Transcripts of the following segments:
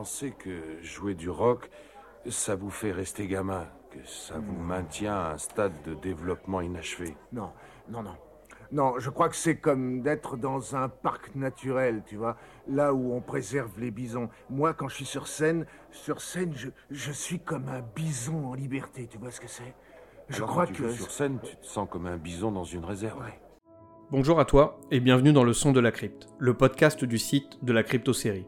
Pensez que jouer du rock, ça vous fait rester gamin Que ça vous maintient à un stade de développement inachevé Non, non, non. Non, je crois que c'est comme d'être dans un parc naturel, tu vois, là où on préserve les bisons. Moi, quand je suis sur scène, sur scène, je, je suis comme un bison en liberté, tu vois ce que c'est? Je Alors, crois quand tu que... sur scène, tu te sens comme un bison dans une réserve. Ouais. Bonjour à toi et bienvenue dans le son de la crypte, le podcast du site de la crypto-série.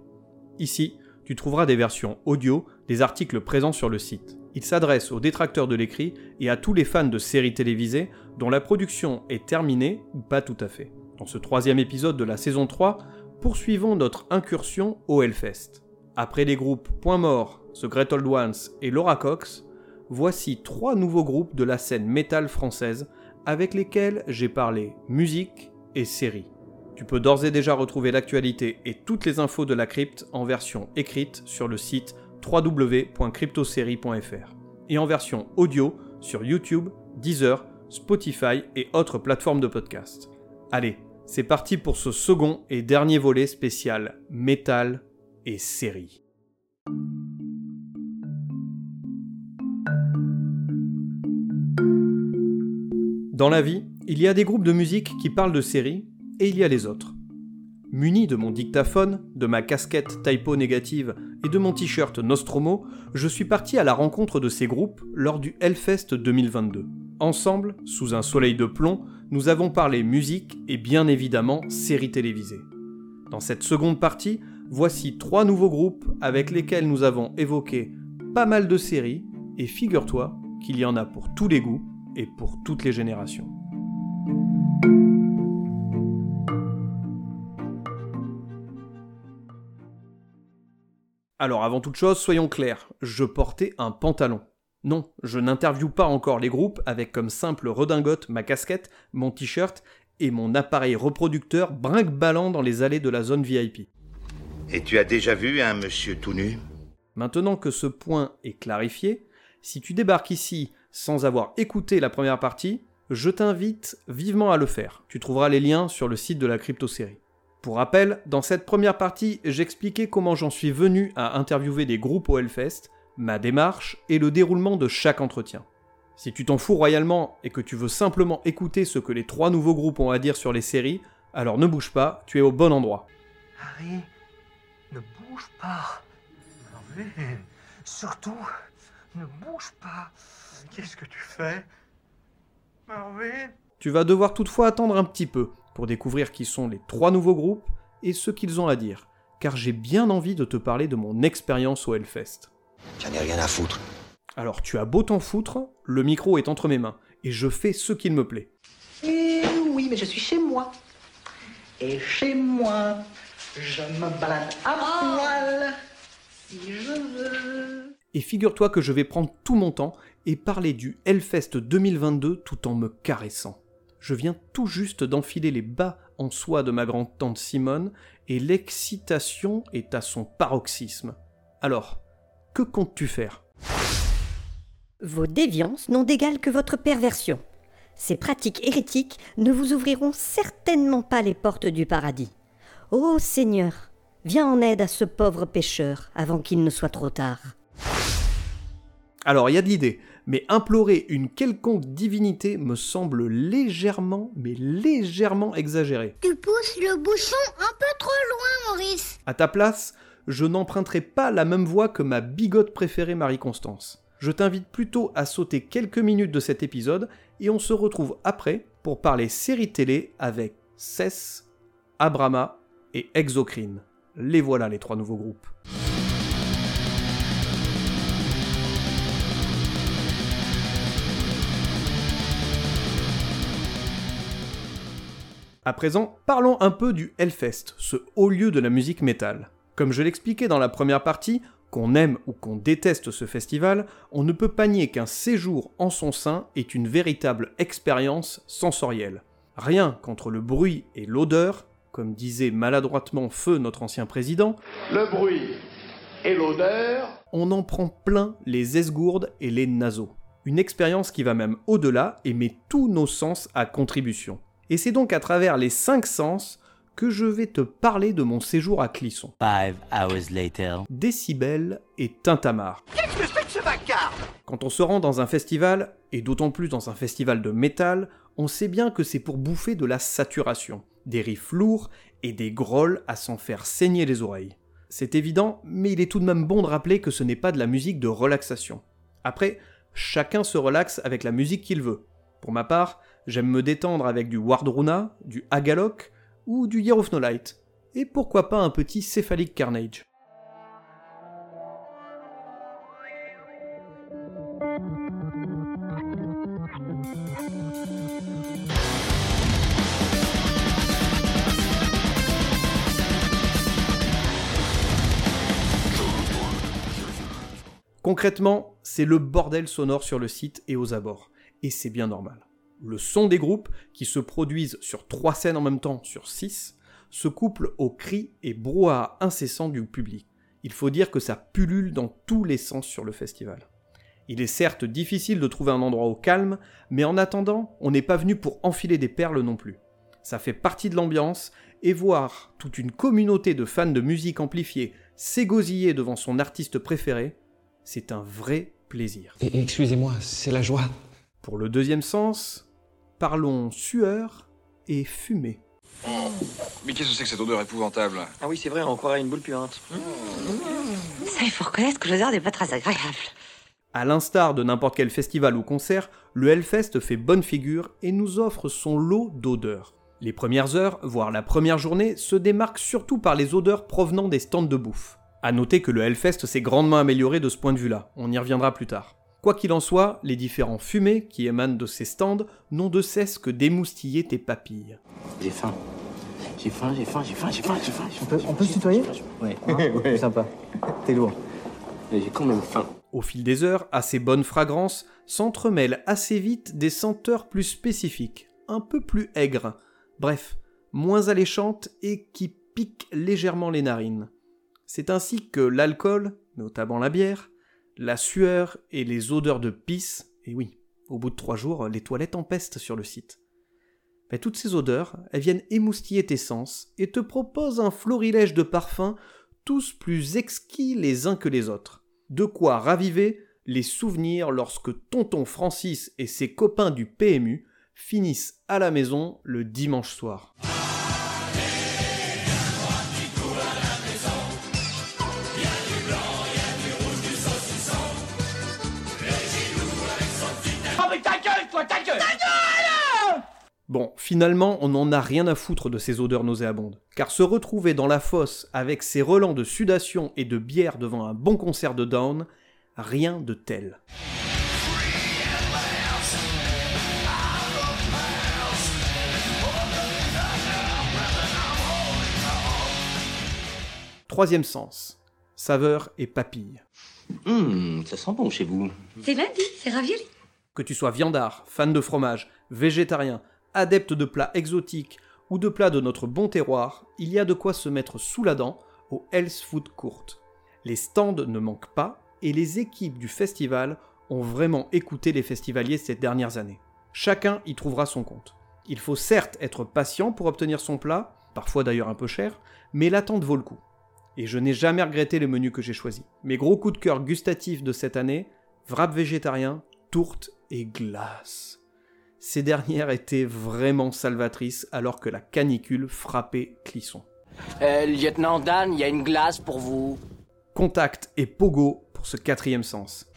Ici, tu trouveras des versions audio des articles présents sur le site. Il s'adresse aux détracteurs de l'écrit et à tous les fans de séries télévisées dont la production est terminée ou pas tout à fait. Dans ce troisième épisode de la saison 3, poursuivons notre incursion au Hellfest. Après les groupes Point Mort, The Great Old Ones et Laura Cox, voici trois nouveaux groupes de la scène métal française avec lesquels j'ai parlé musique et séries. Tu peux d'ores et déjà retrouver l'actualité et toutes les infos de la crypte en version écrite sur le site www.cryptosérie.fr et en version audio sur YouTube, Deezer, Spotify et autres plateformes de podcast. Allez, c'est parti pour ce second et dernier volet spécial métal et séries. Dans la vie, il y a des groupes de musique qui parlent de séries et il y a les autres. Muni de mon dictaphone, de ma casquette typo négative et de mon t-shirt Nostromo, je suis parti à la rencontre de ces groupes lors du Hellfest 2022. Ensemble, sous un soleil de plomb, nous avons parlé musique et bien évidemment séries télévisées. Dans cette seconde partie, voici trois nouveaux groupes avec lesquels nous avons évoqué pas mal de séries et figure-toi qu'il y en a pour tous les goûts et pour toutes les générations. Alors avant toute chose, soyons clairs, je portais un pantalon. Non, je n'interviewe pas encore les groupes avec comme simple redingote ma casquette, mon t-shirt et mon appareil reproducteur brinque-ballant dans les allées de la zone VIP. Et tu as déjà vu un monsieur tout nu? Maintenant que ce point est clarifié, si tu débarques ici sans avoir écouté la première partie, je t'invite vivement à le faire. Tu trouveras les liens sur le site de la crypto-série. Pour rappel, dans cette première partie, j'expliquais comment j'en suis venu à interviewer des groupes au Hellfest, ma démarche et le déroulement de chaque entretien. Si tu t'en fous royalement et que tu veux simplement écouter ce que les trois nouveaux groupes ont à dire sur les séries, alors ne bouge pas, tu es au bon endroit. Harry, ne bouge pas. Marvin, surtout, ne bouge pas. Qu'est-ce que tu fais? Marvin Tu vas devoir toutefois attendre un petit peu pour découvrir qui sont les trois nouveaux groupes et ce qu'ils ont à dire, car j'ai bien envie de te parler de mon expérience au Hellfest. J'en ai rien à foutre. Alors tu as beau t'en foutre, le micro est entre mes mains, et je fais ce qu'il me plaît. Eh oui, mais je suis chez moi. Et chez moi, je me balade à poil si je veux. Et figure-toi que je vais prendre tout mon temps et parler du Hellfest 2022 tout en me caressant. Je viens tout juste d'enfiler les bas en soie de ma grande-tante Simone et l'excitation est à son paroxysme. Alors, que comptes-tu faire? Vos déviances n'ont d'égal que votre perversion. Ces pratiques hérétiques ne vous ouvriront certainement pas les portes du paradis. Ô Seigneur, viens en aide à ce pauvre pécheur avant qu'il ne soit trop tard. Alors, il y a de l'idée, mais implorer une quelconque divinité me semble légèrement, mais légèrement exagéré. Tu pousses le bouchon un peu trop loin, Maurice. À ta place, je n'emprunterai pas la même voie que ma bigote préférée Marie-Constance. Je t'invite plutôt à sauter quelques minutes de cet épisode et on se retrouve après pour parler série télé avec Cess, Abrama et Exocrine. Les voilà les trois nouveaux groupes. À présent, parlons un peu du Hellfest, ce haut lieu de la musique métal. Comme je l'expliquais dans la première partie, qu'on aime ou qu'on déteste ce festival, on ne peut pas nier qu'un séjour en son sein est une véritable expérience sensorielle. Rien qu'entre le bruit et l'odeur, comme disait maladroitement Feu notre ancien président, Le bruit et l'odeur. on en prend plein les esgourdes et les naseaux. Une expérience qui va même au-delà et met tous nos sens à contribution. Et c'est donc à travers les cinq sens que je vais te parler de mon séjour à Clisson. Five hours later. Décibel et tintamarre. Qu'est-ce que c'est que ce vacarme Quand on se rend dans un festival, et d'autant plus dans un festival de métal, on sait bien que c'est pour bouffer de la saturation, des riffs lourds et des grolls à s'en faire saigner les oreilles. C'est évident, mais il est tout de même bon de rappeler que ce n'est pas de la musique de relaxation. Après, chacun se relaxe avec la musique qu'il veut. Pour ma part, j'aime me détendre avec du Wardruna, du Agalok ou du Year of No Light. Et pourquoi pas un petit Cephalic Carnage. Concrètement, c'est le bordel sonore sur le site et aux abords. Et c'est bien normal. Le son des groupes, qui se produisent sur trois scènes en même temps sur six, se couple aux cris et brouhaha incessants du public. Il faut dire que ça pullule dans tous les sens sur le festival. Il est certes difficile de trouver un endroit au calme, mais en attendant, on n'est pas venu pour enfiler des perles non plus. Ça fait partie de l'ambiance, et voir toute une communauté de fans de musique amplifiée s'égosiller devant son artiste préféré, c'est un vrai plaisir. Excusez-moi, c'est la joie. Pour le deuxième sens, parlons sueur et fumée. Mais qu'est-ce que c'est que cette odeur épouvantable? Ah oui, c'est vrai, on croirait une boule puante. Ça, il faut reconnaître que l'odeur n'est pas très agréable? À l'instar de n'importe quel festival ou concert, le Hellfest fait bonne figure et nous offre son lot d'odeurs. Les premières heures, voire la première journée, se démarquent surtout par les odeurs provenant des stands de bouffe. À noter que le Hellfest s'est grandement amélioré de ce point de vue-là, on y reviendra plus tard. Quoi qu'il en soit, les différents fumées qui émanent de ces stands n'ont de cesse que d'émoustiller tes papilles. J'ai faim. J'ai faim, j'ai faim, j'ai faim, j'ai faim, j'ai faim. On peut, on peut se tutoyer Ouais. ouais. Sympa. T'es lourd. Mais j'ai quand même faim. Au fil des heures, à ces bonnes fragrances s'entremêlent assez vite des senteurs plus spécifiques, un peu plus aigres, bref, moins alléchantes et qui piquent légèrement les narines. C'est ainsi que l'alcool, notamment la bière, la sueur et les odeurs de pisse, et oui, au bout de trois jours, les toilettes empestent sur le site. Mais toutes ces odeurs, elles viennent émoustiller tes sens et te proposent un florilège de parfums, tous plus exquis les uns que les autres. De quoi raviver les souvenirs lorsque tonton Francis et ses copains du PMU finissent à la maison le dimanche soir. Bon, finalement, on n'en a rien à foutre de ces odeurs nauséabondes, car se retrouver dans la fosse avec ses relents de sudation et de bière devant un bon concert de Down, rien de tel. Troisième sens, saveur et papille. Hum, ça sent bon chez vous. C'est lundi, c'est ravioli. Que tu sois viandard, fan de fromage, végétarien, adepte de plats exotiques ou de plats de notre bon terroir, il y a de quoi se mettre sous la dent au Health Food Court. Les stands ne manquent pas et les équipes du festival ont vraiment écouté les festivaliers ces dernières années. Chacun y trouvera son compte. Il faut certes être patient pour obtenir son plat, parfois d'ailleurs un peu cher, mais l'attente vaut le coup. Et je n'ai jamais regretté le menu que j'ai choisi. Mes gros coups de cœur gustatifs de cette année, wrap végétarien, tourte et glace. Ces dernières étaient vraiment salvatrices alors que la canicule frappait Clisson. Euh, lieutenant Dan, il y a une glace pour vous. Contact et pogo pour ce quatrième sens.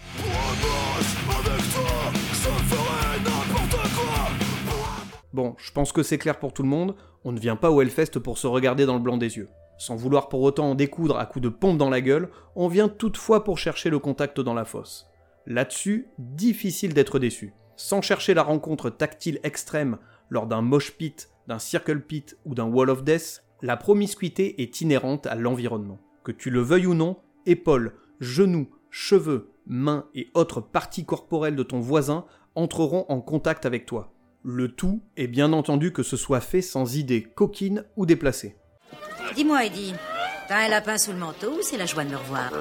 Bon, je pense que c'est clair pour tout le monde, on ne vient pas au Hellfest pour se regarder dans le blanc des yeux. Sans vouloir pour autant en découdre à coups de pompe dans la gueule, on vient toutefois pour chercher le contact dans la fosse. Là-dessus, difficile d'être déçu. Sans chercher la rencontre tactile extrême lors d'un mosh pit, d'un circle pit ou d'un wall of death, la promiscuité est inhérente à l'environnement. Que tu le veuilles ou non, épaules, genoux, cheveux, mains et autres parties corporelles de ton voisin entreront en contact avec toi. Le tout est bien entendu que ce soit fait sans idée coquine ou déplacée. Dis-moi, Eddie, t'as un lapin sous le manteau ou c'est la joie de me revoir?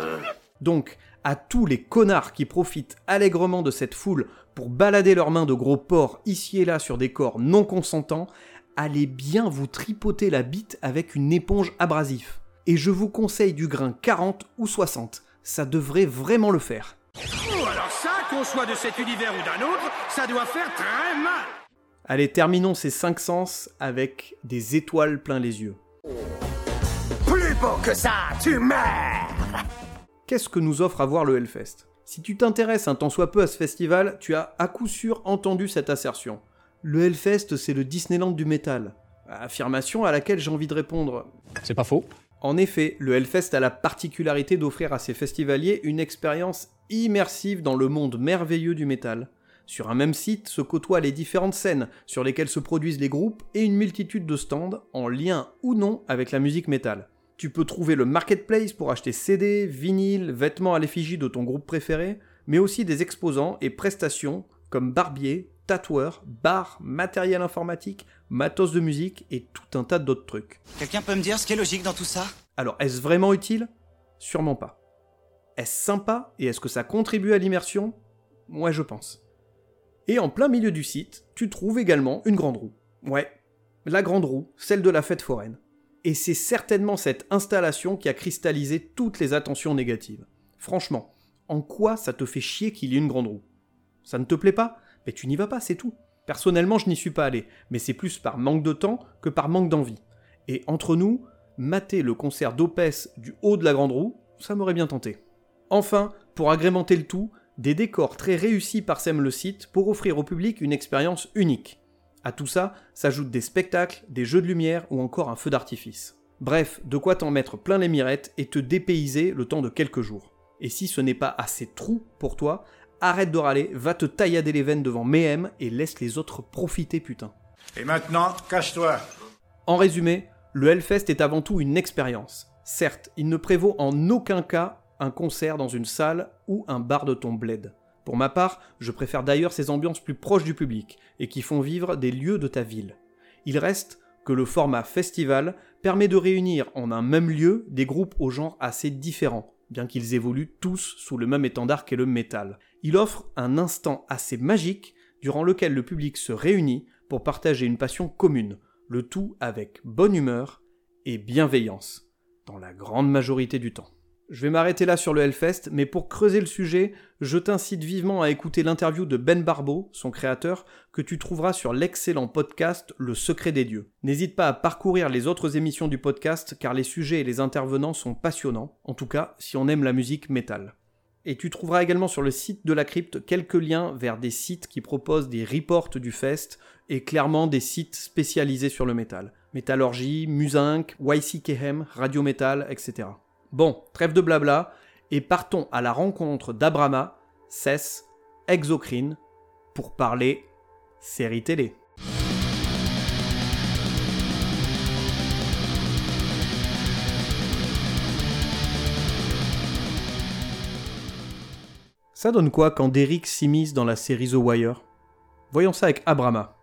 Donc, à tous les connards qui profitent allègrement de cette foule pour balader leurs mains de gros porcs ici et là sur des corps non consentants, allez bien vous tripoter la bite avec une éponge abrasif. Et je vous conseille du grain 40 ou 60. Ça devrait vraiment le faire. Oh, alors ça, qu'on soit de cet univers ou d'un autre, ça doit faire très mal Allez, terminons ces cinq sens avec des étoiles plein les yeux. Plus beau que ça, tu meurs Qu'est-ce que nous offre à voir le Hellfest? Si tu t'intéresses un tant soit peu à ce festival, tu as à coup sûr entendu cette assertion. Le Hellfest, c'est le Disneyland du métal. Affirmation à laquelle j'ai envie de répondre. C'est pas faux. En effet, le Hellfest a la particularité d'offrir à ses festivaliers une expérience immersive dans le monde merveilleux du métal. Sur un même site se côtoient les différentes scènes sur lesquelles se produisent les groupes et une multitude de stands en lien ou non avec la musique métal. Tu peux trouver le marketplace pour acheter CD, vinyles, vêtements à l'effigie de ton groupe préféré, mais aussi des exposants et prestations comme barbier, tatoueur, bar, matériel informatique, matos de musique et tout un tas d'autres trucs. Quelqu'un peut me dire ce qui est logique dans tout ça? Alors, est-ce vraiment utile? Sûrement pas. Est-ce sympa et est-ce que ça contribue à l'immersion? Ouais, je pense. Et en plein milieu du site, tu trouves également une grande roue. Ouais, la grande roue, celle de la fête foraine. Et c'est certainement cette installation qui a cristallisé toutes les attentions négatives. Franchement, en quoi ça te fait chier qu'il y ait une grande roue? Ça ne te plaît pas? Mais tu n'y vas pas, c'est tout. Personnellement, je n'y suis pas allé, mais c'est plus par manque de temps que par manque d'envie. Et entre nous, mater le concert d'Opès du haut de la grande roue, ça m'aurait bien tenté. Enfin, pour agrémenter le tout, des décors très réussis parsèment le site pour offrir au public une expérience unique. À tout ça s'ajoutent des spectacles, des jeux de lumière ou encore un feu d'artifice. Bref, de quoi t'en mettre plein les mirettes et te dépayser le temps de quelques jours. Et si ce n'est pas assez trou pour toi, arrête de râler, va te taillader les veines devant Mehem et laisse les autres profiter putain. Et maintenant, cache-toi En résumé, le Hellfest est avant tout une expérience. Certes, il ne prévaut en aucun cas un concert dans une salle ou un bar de ton bled. Pour ma part, je préfère d'ailleurs ces ambiances plus proches du public et qui font vivre des lieux de ta ville. Il reste que le format festival permet de réunir en un même lieu des groupes aux genres assez différents, bien qu'ils évoluent tous sous le même étendard qu'est le métal. Il offre un instant assez magique durant lequel le public se réunit pour partager une passion commune, le tout avec bonne humeur et bienveillance, dans la grande majorité du temps. Je vais m'arrêter là sur le Hellfest, mais pour creuser le sujet, je t'incite vivement à écouter l'interview de Ben Barbeau, son créateur, que tu trouveras sur l'excellent podcast Le Secret des Dieux. N'hésite pas à parcourir les autres émissions du podcast car les sujets et les intervenants sont passionnants, en tout cas si on aime la musique métal. Et tu trouveras également sur le site de la crypte quelques liens vers des sites qui proposent des reports du fest et clairement des sites spécialisés sur le métal. Métallurgie, Musinc, YCKM, Radio Metal, etc. Bon, trêve de blabla, et partons à la rencontre d'Abrama, Cess, Exocrine, pour parler série télé. Ça donne quoi quand Derrick s'immisce dans la série The Wire? Voyons ça avec Abrama.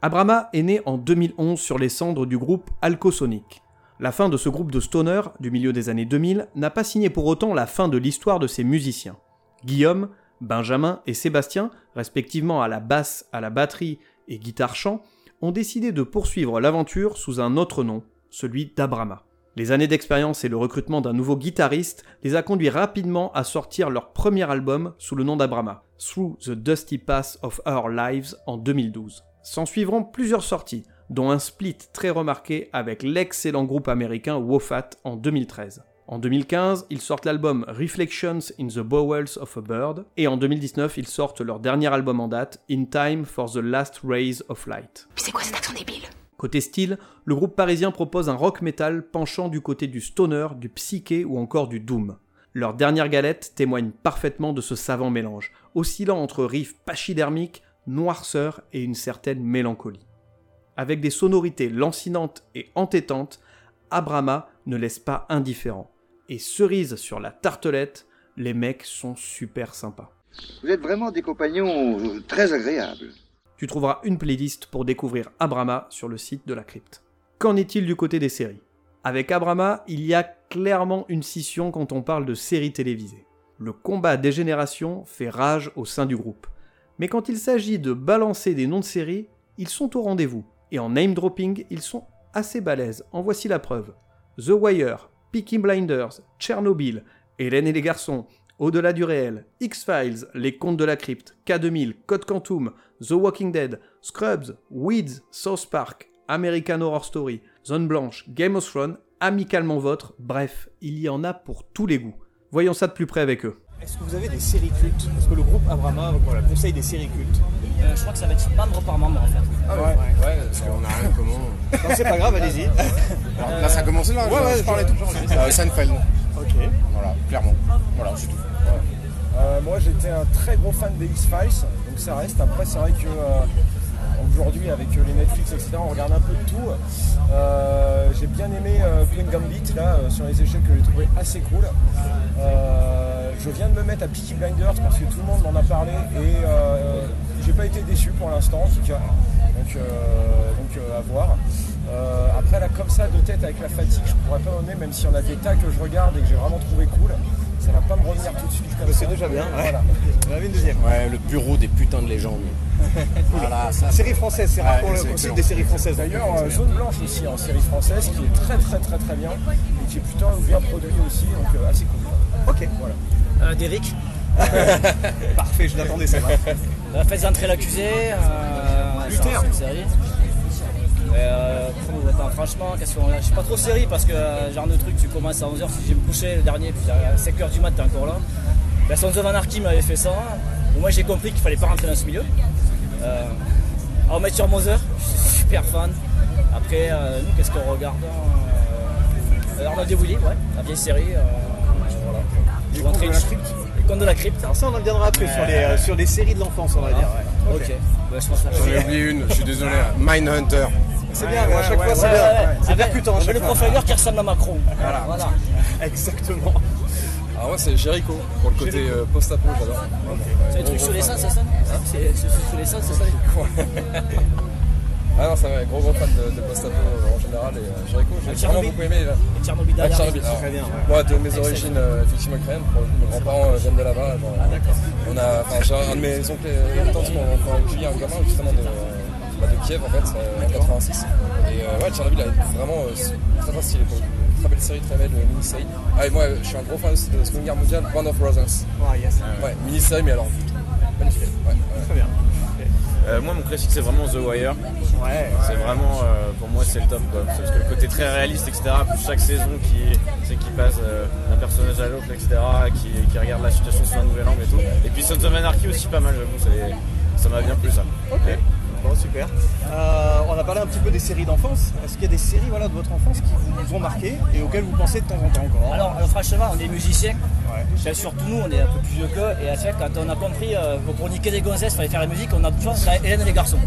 Abrama est né en 2011 sur les cendres du groupe Alcosonic. La fin de ce groupe de stoner du milieu des années 2000 n'a pas signé pour autant la fin de l'histoire de ses musiciens. Guillaume, Benjamin et Sébastien, respectivement à la basse, à la batterie et guitare-chant, ont décidé de poursuivre l'aventure sous un autre nom, celui d'Abrama. Les années d'expérience et le recrutement d'un nouveau guitariste les a conduits rapidement à sortir leur premier album sous le nom d'Abrama, Through the Dusty Path of Our Lives en 2012. S'en suivront plusieurs sorties, dont un split très remarqué avec l'excellent groupe américain Wofat en 2013. En 2015, ils sortent l'album Reflections in the Bowels of a Bird, et en 2019, ils sortent leur dernier album en date, In Time for the Last Rays of Light. Mais c'est quoi cet accent débile? Côté style, le groupe parisien propose un rock metal penchant du côté du stoner, du psyché ou encore du doom. Leur dernière galette témoigne parfaitement de ce savant mélange, oscillant entre riffs pachydermiques, noirceur et une certaine mélancolie. Avec des sonorités lancinantes et entêtantes, Abrama ne laisse pas indifférent. Et cerise sur la tartelette, les mecs sont super sympas. Vous êtes vraiment des compagnons euh, très agréables. Tu trouveras une playlist pour découvrir Abrama sur le site de la crypte. Qu'en est-il du côté des séries? Avec Abrama, il y a clairement une scission quand on parle de séries télévisées. Le combat des générations fait rage au sein du groupe. Mais quand il s'agit de balancer des noms de séries, ils sont au rendez-vous Et en name dropping, ils sont assez balèzes. En voici la preuve. The Wire, Peaky Blinders, Tchernobyl, Hélène et les garçons, Au-delà du réel, X-Files, Les contes de la crypte, K2000, Code Quantum, The Walking Dead, Scrubs, Weeds, South Park, American Horror Story, Zone Blanche, Game of Thrones, Amicalement Votre, bref, il y en a pour tous les goûts. Voyons ça de plus près avec eux. Est-ce que vous avez des séries cultes? Parce que le groupe Abrama voilà, conseille des séries cultes. Euh, je crois que ça va être membre par membre en fait. Ah ouais, ouais, parce qu'on a rien commun. Non, c'est pas grave, allez-y. Alors, Là, ça a commencé là Ouais, ouais, je parlais tout. Euh, Seinfeld. Ok. Voilà, clairement. Voilà, c'est tout. Euh, moi j'étais un très gros fan des X-Files, donc ça reste. Après c'est vrai que euh, aujourd'hui avec euh, les Netflix etc on regarde un peu de tout. Euh, j'ai bien aimé euh, Queen Gambit là euh, sur les échecs que j'ai trouvé assez cool. Euh, je viens de me mettre à Peaky Blinders parce que tout le monde m'en a parlé et euh, j'ai pas été déçu pour l'instant en tout cas. Donc, euh, donc euh, à voir. Euh, après là comme ça de tête avec la fatigue je pourrais pas nommer même s'il y en a des tas que je regarde et que j'ai vraiment trouvé cool. Ça va pas me revenir tout de suite comme C'est ça. déjà bien, ouais. Voilà. On avait une deuxième. Ouais, le bureau des putains de légendes. Voilà, ça. Série française, c'est rare Ouais, qu'on excellent. des séries françaises. D'ailleurs, euh, Zone Blanche aussi en série française qui est très très très très bien et qui est plutôt bien produit aussi, donc euh, assez cool. Ok, voilà. Euh, Derrick, Parfait, je l'attendais, c'est vrai. euh, Faites entrer l'accusé. Euh, Luther. Euh, attends, franchement, qu'est-ce qu'on Je suis pas trop série parce que euh, genre de truc, tu commences à 11h, si j'ai me coucher le dernier, puis à 5h du mat, t'es encore là. La Sons of Anarchy m'avait fait ça. Moi j'ai compris qu'il fallait pas rentrer dans ce milieu. Euh, alors Mathieu Mother, je suis super fan. Après, euh, nous, qu'est-ce qu'on regarde euh, Arnold et Willy, ouais, la vieille série. euh, voilà. Les Je contes de la crypte. Les contes de la crypte. Alors ça, on en viendra après sur, les, euh, sur les séries de l'enfance, on va dire. Ah, ok. Ouais, je pense que J'en ai oublié une, je suis désolé. Mindhunter. C'est bien, mais à chaque fois, c'est bien. C'est percutant. Avec le fois. profiler qui ressemble à Macron. Voilà. voilà. Exactement. Alors moi c'est Jericho pour le côté euh, post-apo, j'adore. C'est le truc sur les seins, c'est ça C'est sur les seins, c'est ça Ah non, c'est un gros gros fan de, de post-apo euh, en général et euh, Jericho, j'ai vraiment beaucoup aimé. Là. Et Tchernobyl Ah. Tchernobyl, très bien, ouais. Moi, de mes origines euh, effectivement ukrainiennes, pour le coup, mes grands-parents euh, viennent de là-bas. genre, Ah, on a, enfin, j'ai un de mes oncles et tantes qui ont accueilli un gamin justement de, de Kiev en fait, euh, en 86. Et euh, ouais, Tchernobyl est vraiment euh, très très stylé pour. Très belle série, très belle mini-série. Ah et moi je suis un gros fan aussi de Seconde Guerre mondiale, Band of Brothers. Ah, yes. Ouais, mini-série mais alors magnifique. Ouais, ouais. Très bien. Euh, moi, mon classique, c'est vraiment The Wire. Ouais. C'est vraiment, euh, pour moi, c'est le top. Quoi. Parce que le côté très réaliste, etc. Plus chaque saison qui, c'est qui passe euh, d'un personnage à l'autre, etc. Qui, qui regarde la situation sous un nouvel angle et tout. Et puis Sons of Anarchy aussi, pas mal, j'avoue. Ça m'a bien plu ça. Ok. Bon, super. Euh, on a parlé un petit peu des séries d'enfance. Est-ce qu'il y a des séries voilà, de votre enfance qui vous ont marqué et auxquelles vous pensez de temps en temps encore? Alors, euh, franchement, on est musiciens. Enfin, surtout nous, on est un peu plus vieux qu'eux. Et à chaque quand on a compris euh, que pour niquer des gonzesses, il fallait faire la musique, on a toujours la Hélène et les garçons.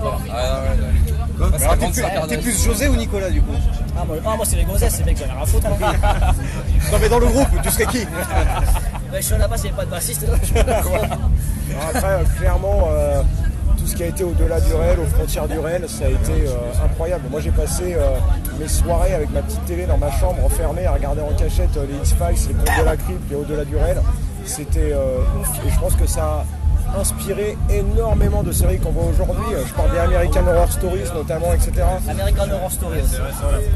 Voilà. Ouais, ouais. Alors, t'es plus- Cardinal. T'es plus José ou Nicolas du coup? Ah, moi, ah, moi, c'est les gonzesses, ces mecs, j'en ai rien à foutre. moi. Non mais dans le groupe, tu serais qui? Ben, je suis là-bas, s'il n'y avait pas de bassiste. là, je Après, euh, clairement, euh, qui a été au-delà du réel, aux frontières du réel, ça a été euh, incroyable. Moi, j'ai passé euh, mes soirées avec ma petite télé dans ma chambre, enfermée, à regarder en cachette euh, les X-Files, les contes de la crypte, et au-delà du réel. C'était. Et je pense que ça inspiré énormément de séries qu'on voit aujourd'hui. Euh, Je parle des American Horror Stories notamment, etc. American Horror.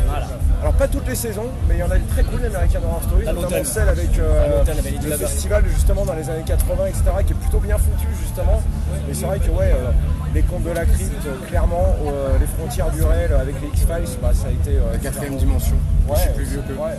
Voilà. Alors pas toutes les saisons, mais il y en a une très cool d'American Horror Story, À notamment celle avec euh, le festival justement dans les années 80, etc., qui est plutôt bien foutu justement. Mais c'est vrai que ouais, euh, les contes de la crypte, euh, clairement, euh, les frontières du réel avec les X-Files, bah, ça a été... euh, La quatrième dimension. Ouais, je suis plus vieux que ouais,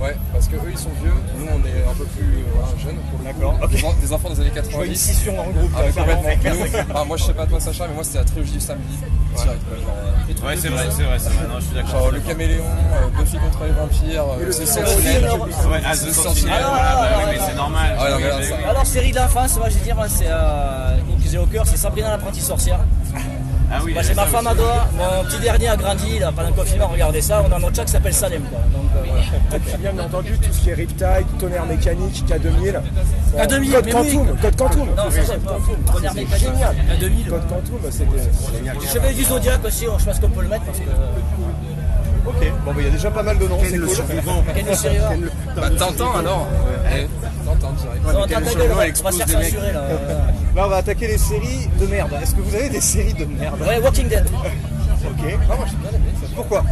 Ouais, parce que eux ils sont vieux, nous on est un peu plus euh, jeunes pour le D'accord. Des en- Des enfants des années Je vois une 90. scission dans le groupe. Ah, euh, complètement. Nous, ah, moi je sais pas toi Sacha, mais moi c'était la trilogie du samedi. Direct, quoi, genre, euh, Ouais, c'est vrai, c'est vrai, c'est vrai. Non, je suis d'accord. Genre le caméléon, euh, Buffy contre les vampires, euh, le c'est film Sentinelle. Ouais, ah, The Sentinel, voilà, bah oui, mais c'est normal. Ah. Alors, série d'enfance, moi je vais dire, c'est euh, une que j'ai au cœur, c'est Sabrina l'apprentie sorcière. Ah oui, il c'est a ma femme aussi. adore, mon petit dernier a grandi, là, pendant le confinement, regardez ça, on a notre chat qui s'appelle Salem. Quoi. Donc, euh, voilà. Et puis bien entendu tout ce qui est Riptide, tonnerre mécanique, K2000. K2000, Code mais oui. Quantum, Code Quantum. Non, ça, c'est pas fou. Tonnerre C'est mécanique, génial. K2000. Code Quantum, c'était génial. Chevalier du Zodiac aussi, je pense qu'on peut le mettre parce que. Ok, bon, bah, il y a déjà pas mal de noms, c'est cool. Ken le survivant. Bah t'entends alors T'entends direct. Non, t'as ta gueule, on va- on va se faire censurer là. Là, on va attaquer les séries de merde. Est-ce que vous avez des séries de merde? Ouais, Walking Dead. Ok. Non, moi j'ai bien aimé. ça. Pourquoi?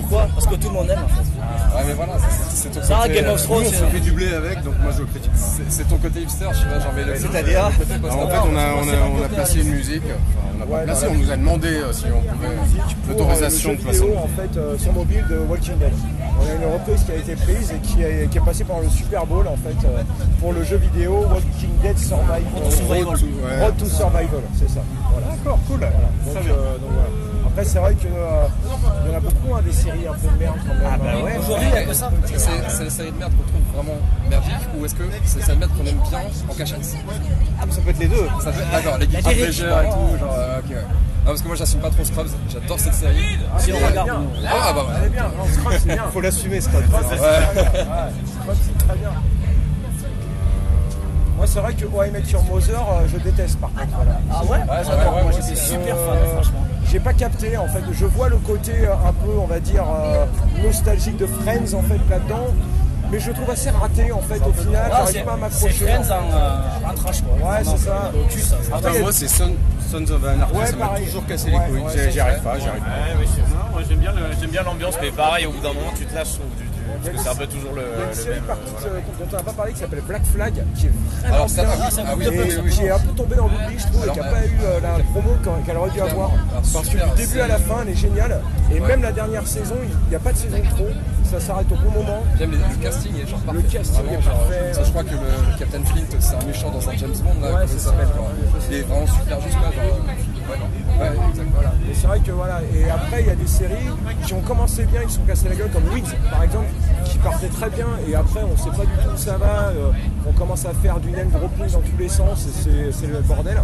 Pourquoi Parce que tout le monde aime en fait. Ouais, mais voilà, c'est- ton. Game of euh, Thrones, on fait du blé avec, donc moi je le critique. C'est ton côté hipster, je sais pas, j'en mets le. C'est-à-dire en fait, on a, on, a, on a placé une musique. Enfin, on pas Ouais, placé, la on nous a demandé euh, si on pouvait. L'autorisation de vidéo, en fait euh, sur mobile de Walking Dead. On a une reprise qui a été prise et qui est, qui est passée pendant le Super Bowl en fait euh, pour le jeu vidéo Walking Dead Survival. Road to, Survival, c'est ça. Voilà. D'accord, cool. Donc, Très bien. euh, donc, voilà. Après c'est vrai qu'il y en a beaucoup hein, des séries un peu de merde quand même. Ah bah hein. ouais. Aujourd'hui, il y a que ça. Que c'est les séries de merde qu'on trouve vraiment merdiques ou est-ce que c'est les séries de merde qu'on aime bien en cachette? Ah, mais ça peut être les deux. Ça fait d'accord, les Guilty Pleasure et tout, genre euh, ok. ouais. Non, parce que moi j'assume pas trop Scrubs, j'adore cette série. Si on euh, regarde, Ah bah Elle est ouais. bien, non, Scrubs c'est bien. Faut l'assumer. Scrubs, c'est très bien. Ouais, Scrubs, c'est très bien. Moi c'est vrai que I Met Your Mother euh, je déteste par contre. Voilà. Ah ouais? Ouais, J'adore, ouais, moi ouais, j'étais c'est- super Euh, fan, franchement. J'ai pas capté en fait. Je vois le côté euh, un peu, on va dire, euh, nostalgique de Friends en fait là-dedans. Mais je le trouve assez raté en fait au final. Ah, J'arrive c'est pas à c'est m'accrocher. Friends en, euh, en trash quoi. Ouais, c'est ça. Moi, c'est Son, Sons of Anarchy, Ouais, ça m'a pareil. toujours cassé Ouais, les couilles. ouais, J'y- c'est arrive pas, j'y arrive pas. Ouais, c'est- j'aime bien, le- j'aime bien l'ambiance, mais pareil, au bout d'un moment, tu te lâches, parce que c'est un peu toujours le, Il y a une série même. par euh, contre voilà. euh, dont on n'a pas parlé qui s'appelle Black Flag qui est vraiment Alors, ça, bien ah, ça, oui, et oui, qui est un peu tombé dans l'oubli je trouve et Alors, qui n'a euh, pas eu euh, la promo qu'elle aurait dû avoir Alors, parce que du début à la fin elle est géniale et même la dernière saison il n'y a pas de saison de trop ça s'arrête au bon moment J'aime les- le casting est genre parfait. Le casting Vraiment, est parfait. ça, je crois que le, le Captain Flint c'est un méchant dans un James Bond là, Ouais, c'est ça. Il est vraiment super juste là, genre. Et c'est vrai que voilà. Et après, il y a des séries qui ont commencé bien, qui sont cassées la gueule, comme Wings, par exemple, qui partait très bien. Et après, on sait pas du tout où ça va. euh, on commence à faire du name dropping dans tous les sens. Et c'est, c'est le bordel.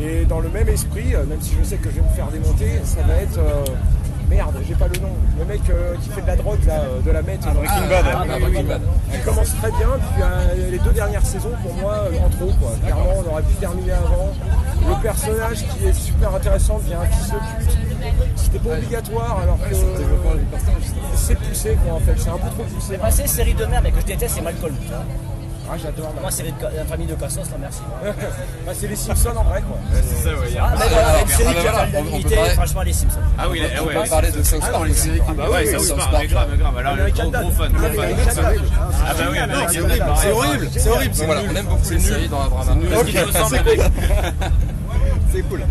Et dans le même esprit, euh, même si je sais que je vais me faire démonter, ça va être. euh, Merde, j'ai pas le nom. Le mec euh, qui fait de la drogue, là, euh, de la meth. Ah, Breaking Bad. Ah, Ah, oui, Breaking oui. Bad. Il commence très bien, puis euh, les deux dernières saisons, pour moi, euh, en trop. Quoi. Clairement, on aurait pu terminer avant. Le personnage qui est super intéressant devient un fils de pute. C'était pas obligatoire, alors que C'est poussé, quoi, en fait. C'est un peu trop poussé. C'est une série de merde, mais que je déteste, c'est Malcolm. Ah, j'adore. Moi, série de ca- la famille de Cassos, là, merci. Bah, c'est les Simpsons en vrai, quoi. C'est ça, a- Ah, mais voilà, une série ah, qui a franchement, les Simpsons. Ah oui, On peut parler de South Park, les séries qui Ah bah ouais, ça South se Park. parle, grave, grave. Alors, gros, gros fan. Ah bah oui, non, c'est horrible, C'est horrible, c'est horrible. Voilà, on aime beaucoup les séries dans Abraham. À mec. C'est cool.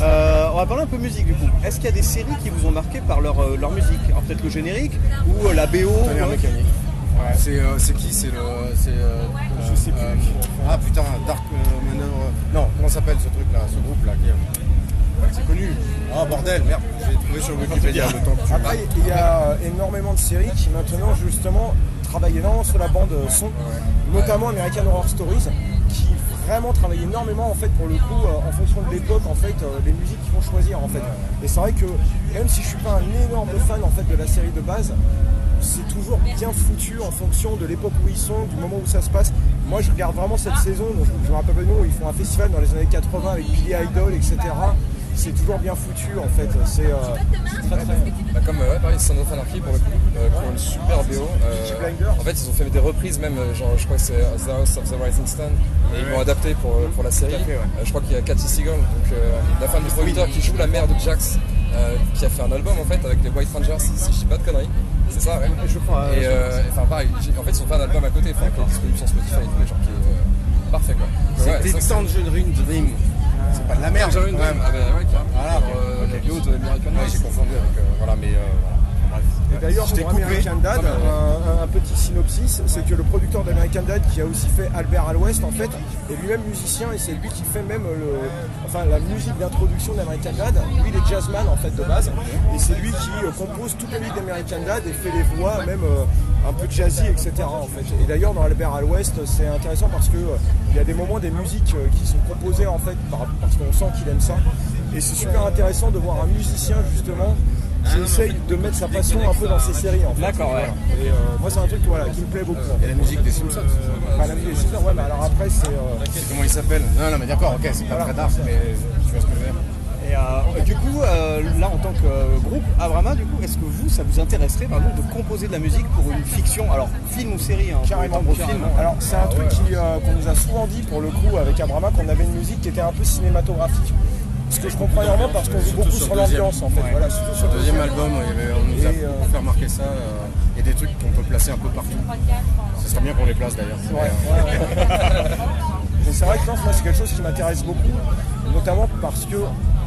Euh, on va parler un peu musique du coup. Est-ce qu'il y a des séries qui vous ont marqué par leur, euh, leur musique? Alors peut-être le générique ou euh, la BO Tonnerre mécanique. Ouais. C'est euh, c'est qui C'est le. euh, Je sais plus. euh, ah putain, Dark Manor. non, comment s'appelle ce truc là, ce groupe là qui est- C'est connu. Ah bordel, merde, j'ai trouvé sur Wikipédia le temps que tu Après, il y a énormément de séries qui maintenant, justement, travaillent énormément sur la bande son, notamment American Horror Stories, qui vraiment travaillent énormément, en fait, pour le coup, euh, en fonction de l'époque, en fait, euh, les musiques qu'ils vont choisir, en fait. Et c'est vrai que, même si je suis pas un énorme fan, en fait, de la série de base, c'est toujours bien foutu en fonction de l'époque où ils sont, du moment où ça se passe. Moi, je regarde vraiment cette saison, donc je me rappelle pas où ils font un festival dans les années 80 avec Billy Idol, etc. C'est toujours bien foutu, en fait. C'est euh, très, très... Bah, comme euh, ouais, pareil, Son of Anarchy pour le coup, euh, qui ont une super BO. euh, en fait, ils ont fait des reprises même, genre je crois que c'est The House of the Rising Sun, et ils l'ont adapté pour, pour la série. fait, ouais. Je crois qu'il y a Cathy Seagal, donc la femme du producteur qui joue la mère de Jax, qui a fait un album en fait avec les White Rangers, si je dis pas de conneries. C'est ça, ouais. Je crois. Et euh, enfin pareil, en fait ils ont fait un album à côté, enfin qui est disponible sur Spotify et tout, genre qui est euh, parfait quoi. Ouais, C'était c'est- Tangerine Dream. C'est pas de la merde. Tangerine. Dream, ah bah ouais, carrément. Voilà, euh, la de Ouais, j'ai confondu avec. euh, voilà, mais euh. Et d'ailleurs, pour. American Dad, un, un petit synopsis, c'est que le producteur d'American Dad, qui a aussi fait Albert à l'Ouest, en fait, est lui-même musicien et c'est lui qui fait même le, enfin, la musique d'introduction d'American Dad. Lui, il est jazzman en fait de base, et c'est lui qui euh, compose toute la musique d'American Dad et fait les voix, même euh, un peu jazzy, etc. En fait. Et d'ailleurs, dans Albert à l'Ouest, c'est intéressant parce que euh, il y a des moments des musiques qui sont composées en fait par- parce qu'on sent qu'il aime ça. Et c'est super intéressant de voir un musicien justement qui essaye de mettre sa passion un peu dans ses séries en fait. D'accord, ouais. Et euh, moi c'est un truc voilà, qui me plaît beaucoup. Et la musique des Simpsons. Enfin, la musique des Simpsons, ouais, mais alors après c'est. euh, C'est comment il s'appelle? Non, non, mais d'accord, ok, c'est pas très dark, mais tu vois ce que je veux dire. Et euh, du coup, euh, là en tant que euh, groupe, Abrama, du coup, est-ce que vous, ça vous intéresserait par exemple de composer de la musique pour une fiction, alors film ou série, hein, Carrément, pour film Alors c'est un truc qui, euh, qu'on nous a souvent dit pour le coup avec Abrama qu'on avait une musique qui était un peu cinématographique. Ce que je comprends énormément parce qu'on joue beaucoup sur l'ambiance en fait. Ouais. Voilà, surtout sur le deuxième album, il y avait- on nous a Et, euh, fait remarquer ça euh, et des trucs qu'on peut placer un peu partout. Ce serait bien qu'on les place d'ailleurs. Ouais. Mais c'est vrai que non, moi c'est quelque chose qui m'intéresse beaucoup, notamment parce que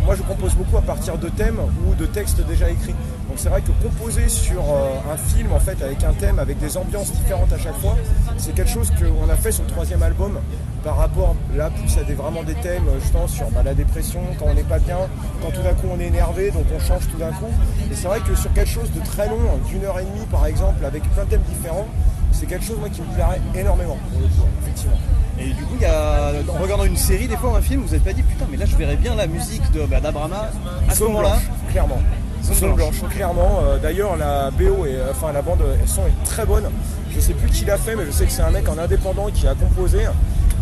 moi je compose beaucoup à partir de thèmes ou de textes déjà écrits. Donc c'est vrai que composer sur euh, un film en fait avec un thème, avec des ambiances différentes à chaque fois, c'est quelque chose qu'on a fait sur le troisième album par rapport là plus à des vraiment des thèmes euh, justement sur bah, la dépression, quand on n'est pas bien, quand tout d'un coup on est énervé, donc on change tout d'un coup. Et c'est vrai que sur quelque chose de très long, d'une heure et demie par exemple, avec plein de thèmes différents, c'est quelque chose moi qui me plairait énormément pour le coup, effectivement. Et du coup, il y a, en regardant une série, des fois un film, vous n'avez pas dit putain, mais là je verrais bien la musique de bah, d'Abrama à ce moment-là. blanche, clairement. Zone Zone blanche. blanche, clairement. Euh, D'ailleurs, la BO et enfin la bande euh, son est très bonne. Je sais plus qui l'a fait, mais je sais que c'est un mec en indépendant qui a composé.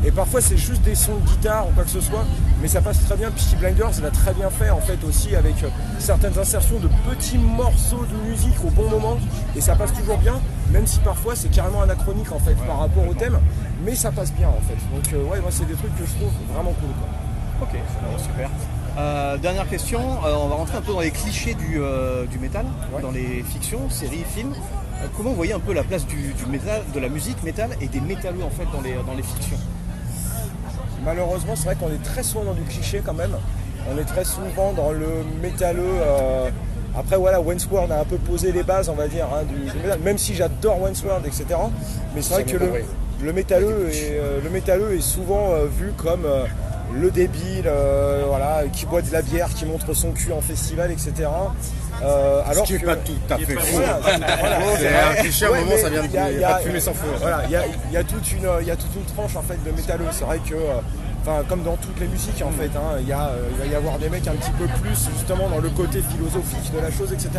Et parfois, c'est juste des sons de guitare ou quoi que ce soit, mais ça passe très bien. Peaky Blinders l'a très bien fait en fait aussi avec euh, certaines insertions de petits morceaux de musique au bon moment, et ça passe toujours bien, même si parfois c'est carrément anachronique en fait par rapport au thème, mais ça passe bien en fait. Donc euh, ouais, moi c'est des trucs que je trouve vraiment cool. Quoi. Ok, super. Euh, dernière question, euh, on va rentrer un peu dans les clichés du, du métal, dans les fictions, séries, films. Comment vous voyez un peu la place du, du métal, de la musique métal et des métalleux en fait dans les, dans les fictions? Malheureusement, c'est vrai qu'on est très souvent dans du cliché quand même. On est très souvent dans le métalleux. euh, Après, voilà, Wentworth a un peu posé les bases, on va dire, hein, du, du métal, même si j'adore Wentworth, etc. Mais c'est vrai que le, métalleux est, euh, le métalleux est souvent euh, vu comme le débile, voilà, qui boit de la bière, qui montre son cul en festival, etc. Euh, alors Ce qui pas tout à fait faux. C'est un cliché, à un moment, ça vient de- fumée sans feu. Voilà, il y y a toute une, il y a toute une tranche en fait de métalleux. C'est vrai que, euh, enfin, comme dans toutes les musiques en fait, hein, il y a, euh, il va y avoir des mecs un petit peu plus justement dans le côté philosophique de la chose, etc.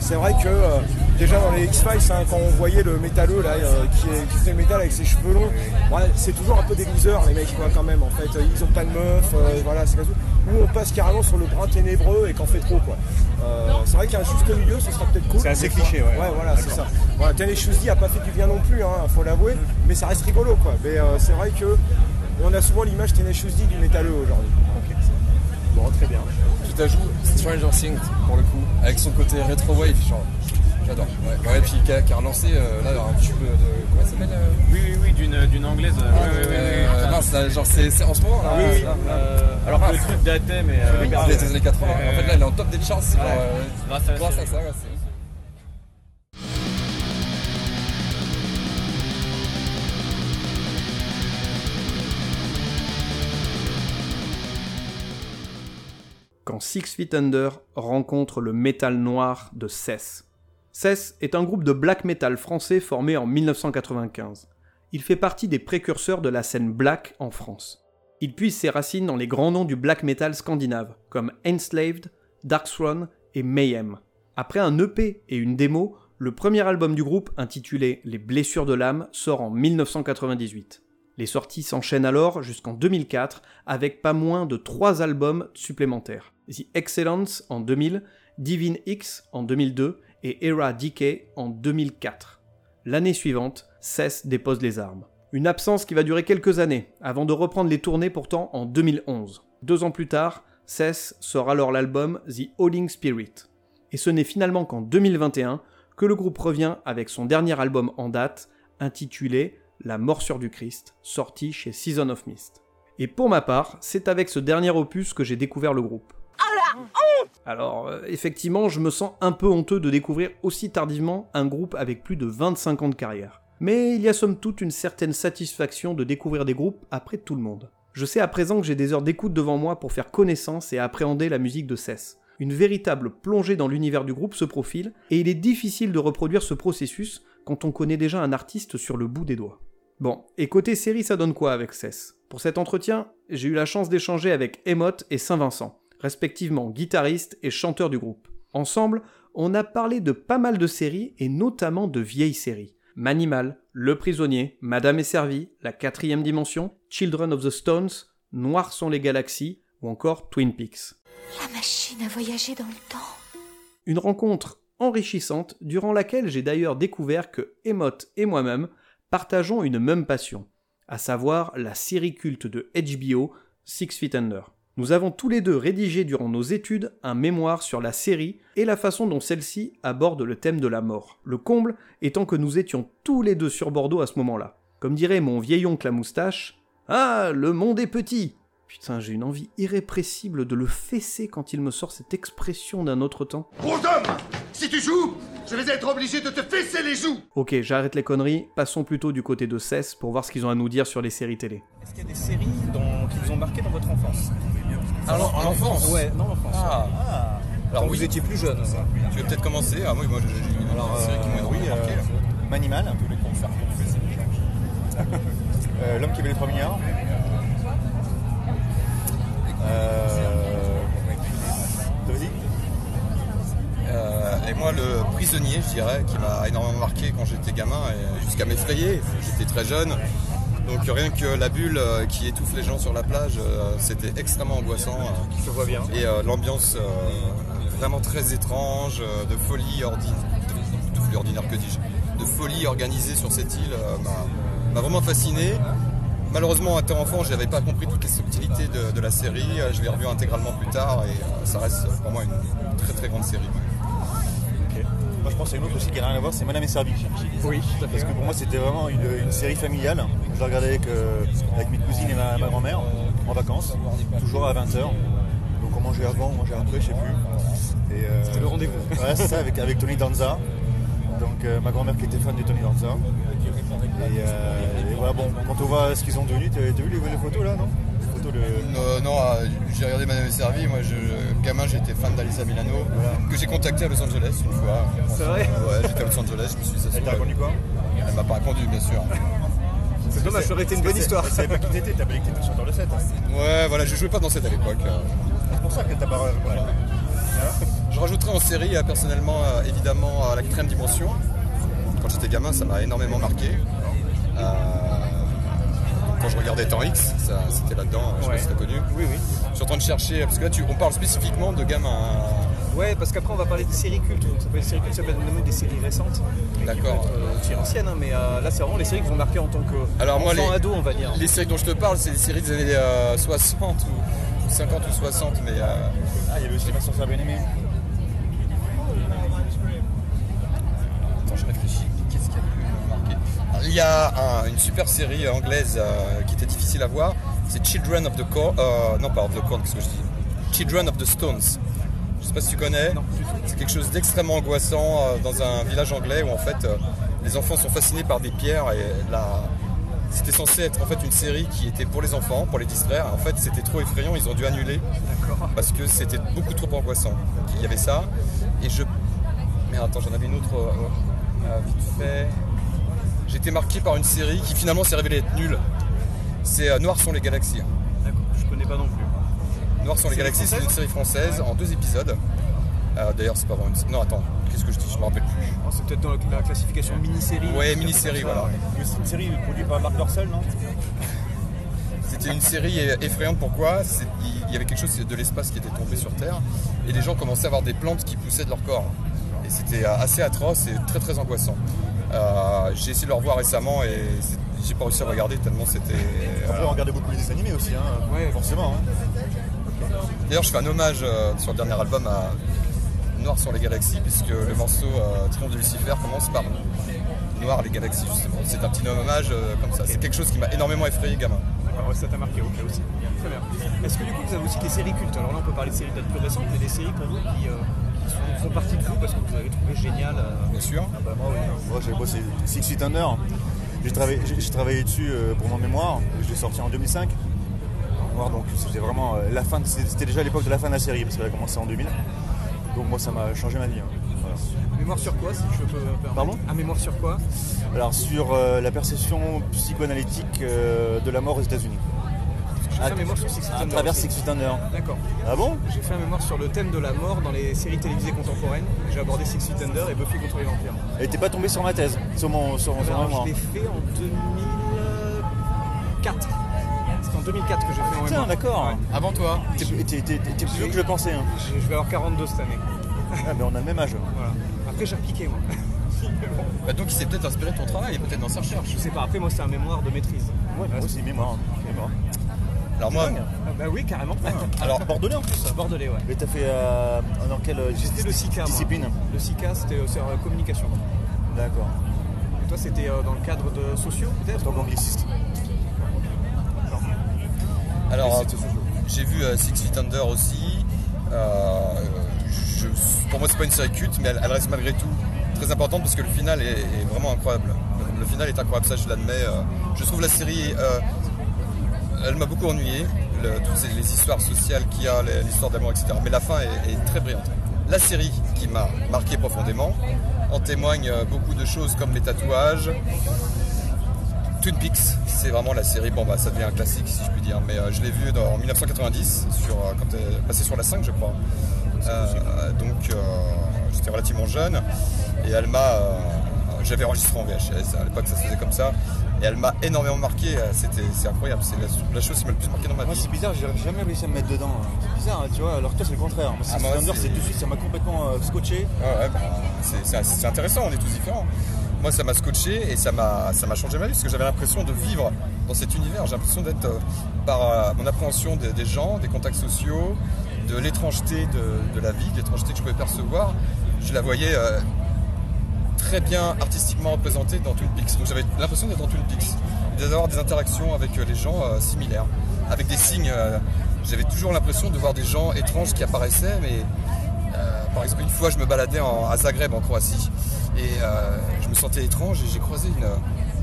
C'est vrai que euh, déjà dans les X-Files, hein, quand on voyait le métalleux là, euh, qui, est- qui fait le métal avec ses cheveux longs, ouais, c'est toujours un peu des losers les mecs quoi quand même en fait. Ils ont pas de meuf, euh, voilà, c'est comme Ou on passe carrément sur le brin ténébreux et qu'en fait trop quoi. Euh, c'est vrai qu'il y a un juste milieu, ce sera peut-être cool. C'est assez cliché, ouais. Ouais, voilà, c'est ça. Voilà, Tenacious D a pas fait du bien non plus, hein, faut l'avouer, mais ça reste rigolo quoi. Mais euh, c'est vrai que on a souvent l'image Tenacious D du métalleux aujourd'hui. Bon, très bien. Tout ajout Stranger Things pour le coup, avec son côté rétro wave, genre. J'adore. Ouais. ouais, et puis qui a, qui a relancé euh, là un tube de. Comment ça s'appelle euh Oui, oui, oui, d'une, d'une anglaise. Ah, euh, mince, là, genre c'est c'est en ce moment là. Oui, oui. là, Euh, alors que le truc datait, mais. Euh, euh, il des années 80. En fait, là, il est en top des charts. c'est Ouais. genre, euh, Grâce à grâce à ça, ouais, c'est- quand Six Feet Under rencontre le métal noir de Cess. Cess est un groupe de black metal français formé en 1995. Il fait partie des précurseurs de la scène black en France. Il puise ses racines dans les grands noms du black metal scandinave, comme Enslaved, Darkthrone et Mayhem. Après un EP et une démo, le premier album du groupe, intitulé Les blessures de l'âme, sort en 1998. Les sorties s'enchaînent alors jusqu'en 2004 avec pas moins de trois albums supplémentaires. The Excellence en 2000, Divine X en 2002 et Era Decay en 2004. L'année suivante, Cess dépose les armes. Une absence qui va durer quelques années, avant de reprendre les tournées pourtant en 2011. Deux ans plus tard, Cess sort alors l'album The Holding Spirit. Et ce n'est finalement qu'en 2021 que le groupe revient avec son dernier album en date, intitulé La morsure du Christ, sorti chez Season of Mist. Et pour ma part, c'est avec ce dernier opus que j'ai découvert le groupe. Alors, euh, effectivement, je me sens un peu honteux de découvrir aussi tardivement un groupe avec plus de 25 ans de carrière. Mais il y a somme toute une certaine satisfaction de découvrir des groupes après tout le monde. Je sais à présent que j'ai des heures d'écoute devant moi pour faire connaissance et appréhender la musique de Cess. Une véritable plongée dans l'univers du groupe se profile, et il est difficile de reproduire ce processus quand on connaît déjà un artiste sur le bout des doigts. Bon, et côté série, ça donne quoi avec Cess? Pour cet entretien, j'ai eu la chance d'échanger avec Emote et Saint-Vincent, respectivement guitariste et chanteur du groupe. Ensemble, on a parlé de pas mal de séries et notamment de vieilles séries. Manimal, Le Prisonnier, Madame est servie, La quatrième dimension, Children of the Stones, Noirs sont les galaxies ou encore Twin Peaks. La machine a voyagé dans le temps. Une rencontre enrichissante durant laquelle j'ai d'ailleurs découvert que Emote et moi-même partageons une même passion, à savoir la série culte de HBO Six Feet Under. Nous avons tous les deux rédigé durant nos études un mémoire sur la série et la façon dont celle-ci aborde le thème de la mort. Le comble étant que nous étions tous les deux sur Bordeaux à ce moment-là. Comme dirait mon vieil oncle à moustache, Ah, le monde est petit Putain, j'ai une envie irrépressible de le fesser quand il me sort cette expression d'un autre temps. Gros homme Si tu joues, je vais être obligé de te fesser les joues Ok, j'arrête les conneries, passons plutôt du côté de CES pour voir ce qu'ils ont à nous dire sur les séries télé. Est-ce qu'il y a des séries dont- qui vous ont marqué dans votre enfance? Alors, en enfance? Ouais, dans l'enfance. Ah. Alors, Alors, vous oui. étiez plus jeune. Tu veux peut-être commencer? Ah, moi, moi j'ai une Alors, série qui m'a euh, oui, marqué. euh, Manimal. Euh, L'homme qui avait les trois milliards. Euh... Euh, et moi, le prisonnier, je dirais, qui m'a énormément marqué quand j'étais gamin et jusqu'à m'effrayer. J'étais très jeune. Donc rien que la bulle euh, qui étouffe les gens sur la plage, c'était extrêmement angoissant. Je vois bien. Et l'ambiance vraiment très étrange, de folie ordinaire, de, de folie ordinaire que dis-je, de folie organisée sur cette île m'a vraiment fasciné. Malheureusement, à étant enfant, je n'avais pas compris toutes les subtilités de, de la série. Euh, Je l'ai revu intégralement plus tard et euh, ça reste pour moi une très très grande série. Moi je pense à une autre aussi qui n'a rien à voir, c'est Madame et Servie. Oui, tout à fait. Parce que pour moi c'était vraiment une, une série familiale. Je la regardais avec, euh, avec mes cousines et ma, ma grand-mère en vacances, toujours à 20h. Donc on mangeait avant, on mangeait après, je sais plus. Euh, C'était le rendez-vous. Ouais, c'est ça, avec, avec Tony Danza. Donc euh, ma grand-mère qui était fan de Tony Danza. Et, euh, et voilà, bon, quand on voit ce qu'ils ont devenu, t'as vu les, les photos là, non? Les photos de... Euh, non, euh, j'ai regardé Madame et Servie. Moi, je, gamin, j'étais fan d'Alissa Milano, que j'ai contacté à Los Angeles une fois. C'est vrai? Ouais, j'étais à Los Angeles, je me suis dit, ça Elle t'a répondu quoi? Elle m'a pas répondu, bien sûr. C'est dommage, ça aurait été une bonne histoire. Je savais pas qui t'étais, t'as pas t'étais chanteur de 7. Ouais, voilà, je jouais pas dans cette à l'époque. C'est pour ça que t'as pas... Voilà. Je rajouterais en série, euh, personnellement, évidemment, à la quatrième dimension. Quand j'étais gamin, ça m'a énormément marqué. Euh, quand je regardais Temps X, ça, c'était là-dedans, je sais Ouais. pas si t'as connu. Oui, oui. Je suis en train de chercher, parce que là, tu, on parle spécifiquement de gamins. hein. Ouais, parce qu'après on va parler des séries cultes. Donc ça peut être des séries cultes, ça peut être même des séries récentes. D'accord. Euh, aussi anciennes, hein, mais euh, là c'est vraiment les séries qui vont marquer en tant que Alors moi, les, ado, on va dire. les séries dont je te parle, c'est des séries des années euh, 60 ou 50 ou 60, mais... euh, Ah, il y avait aussi Maxence bien aimé. Attends, je réfléchis. Qu'est-ce qui a pu marquer Alors, Il y a un- une super série anglaise euh, qui était difficile à voir. C'est Children of the Corn. euh, non, pas of the Corn, qu'est-ce que je dis? Children of the Stones. Je sais pas si tu connais. C'est quelque chose d'extrêmement angoissant euh, dans un village anglais où en fait euh, les enfants sont fascinés par des pierres et c'était censé être en fait une série qui était pour les enfants, pour les distraire. En fait, c'était trop effrayant, ils ont dû annuler parce que c'était beaucoup trop angoissant. Donc, il y avait ça et je mais attends, j'en avais une autre vite fait. J'ai été marqué par une série qui finalement s'est révélée être nulle. C'est euh, Noir sont les galaxies. D'accord, je connais pas non plus. Noir sont les galaxies, c'est une série française en deux épisodes. Euh, D'ailleurs, c'est pas vraiment une. Non, attends, qu'est-ce que je dis? Je me rappelle plus. Oh, c'est peut-être dans la, la classification mini-série. Ouais, mini-série, voilà. C'est une série produite par Marc Dorcel, non? C'était une série effrayante. Pourquoi? Il y avait quelque chose de l'espace qui était tombé sur Terre et les gens commençaient à avoir des plantes qui poussaient de leur corps. Et c'était euh, assez atroce et très très angoissant. Euh, j'ai essayé de le revoir récemment et j'ai pas réussi à regarder tellement c'était. Après, on regardait beaucoup les dessins animés aussi, hein. Ouais. forcément. hein. D'ailleurs, je fais un hommage euh, sur le dernier album à Noir sur les galaxies, puisque le morceau euh, Triomphe de Lucifer commence par Noir les galaxies, justement. C'est un petit hommage euh, comme ça. C'est quelque chose qui m'a énormément effrayé, gamin. D'accord, ça t'a marqué, ok aussi. Très bien. Est-ce que du coup vous avez aussi des séries cultes? Alors là on peut parler de séries peut-être plus récentes, mais des séries pour vous qui, qui sont- font partie de vous parce que vous avez trouvé génial. euh, Bien sûr. Ah bah moi, oui. Moi, j'ai bossé Six Feet Under. J'ai travaillé, j'ai- j'ai travaillé dessus euh, pour mon mémoire. Je l'ai sorti en 2005. Mémoire, donc c'était vraiment euh, la fin. C'était déjà l'époque de la fin de la série parce qu'elle a commencé en 2000. Donc moi, ça m'a changé ma vie. hein. Voilà. Mémoire sur quoi si je peux permettre Pardon? Un mémoire sur quoi? Alors sur euh, la perception psychoanalytique euh, de la mort aux États-Unis. J'ai fait un mémoire sur Six Feet à Under travers aussi. Six Feet Under. D'accord. Ah bon J'ai fait un mémoire sur le thème de la mort dans les séries télévisées contemporaines. J'ai abordé Six Feet Under et Buffy contre les vampires. Elle était pas tombée sur ma thèse, sur mon, sur, sur Alors, mémoire. je l'ai fait en 2004. C'était en 2004 que j'ai fait en Tiens, mémoire. d'accord. Ouais. Avant toi T'es t'es- t'es- t'es plus vieux que je le pensais. Hein. Je je vais avoir 42 cette année. Ah, mais on a le même âge. Voilà. Après j'ai repiqué moi. Bah, donc il s'est peut-être inspiré de ton travail et peut-être dans sa recherche. Je sais pas, après moi c'est un mémoire de maîtrise. Ouais, moi aussi, mémoire. mémoire. Alors moi, Ah bah oui, carrément. alors Bordelais en plus. Bordelais, ouais. Mais t'as fait euh, dans quelle euh, J'étais le SICA. moi. discipline Le SICA, c'était euh, sur euh, communication. D'accord. Et toi, c'était euh, dans le cadre de sociaux, peut-être Donc angliciste. alors j'ai vu Six Feet Under aussi. Je- pour moi, c'est pas une série culte, mais elle, elle reste malgré tout très importante parce que le final est, est vraiment incroyable. Le, le final est incroyable, ça je l'admets. je trouve la série, elle m'a beaucoup ennuyé. Le- toutes les histoires sociales qu'il y a, l'histoire d'amour, etc. Mais la fin est, est très brillante. La série qui m'a marqué profondément en témoigne euh, beaucoup de choses comme les tatouages. Twin Peaks, c'est vraiment la série, bon bah ça devient un classique si je puis dire, mais euh, je l'ai vu en 1990, sur, euh, quand elle est passée sur la 5 je crois. Euh, donc j'étais relativement jeune et elle m'a... J'avais enregistré en VHS, à l'époque ça se faisait comme ça, et elle m'a énormément marqué, euh, c'était, c'est incroyable, c'est la, la chose qui m'a le plus marqué dans ma Moi vie. c'est bizarre, j'ai jamais réussi à me mettre dedans. hein. C'est bizarre, hein, tu vois, alors que toi c'est le contraire. Moi, Ah, c'est moi, c'est- tout de suite, ça m'a complètement euh, scotché. Ouais, ouais, bah, c'est- intéressant, on est tous différents. Moi, ça m'a scotché et ça m'a ça m'a changé ma vie parce que j'avais l'impression de vivre dans cet univers. J'ai l'impression d'être, euh, par euh, mon appréhension des, des gens, des contacts sociaux, de l'étrangeté de, de la vie, de l'étrangeté que je pouvais percevoir, je la voyais très bien artistiquement représentée dans Twin Peaks. Donc j'avais l'impression d'être dans Twin Peaks, et d'avoir des interactions avec euh, les gens euh, similaires, avec des signes. euh, j'avais toujours l'impression de voir des gens étranges qui apparaissaient, mais par exemple, une fois, je me baladais en- à Zagreb, en Croatie, et je me sentais étrange et j'ai croisé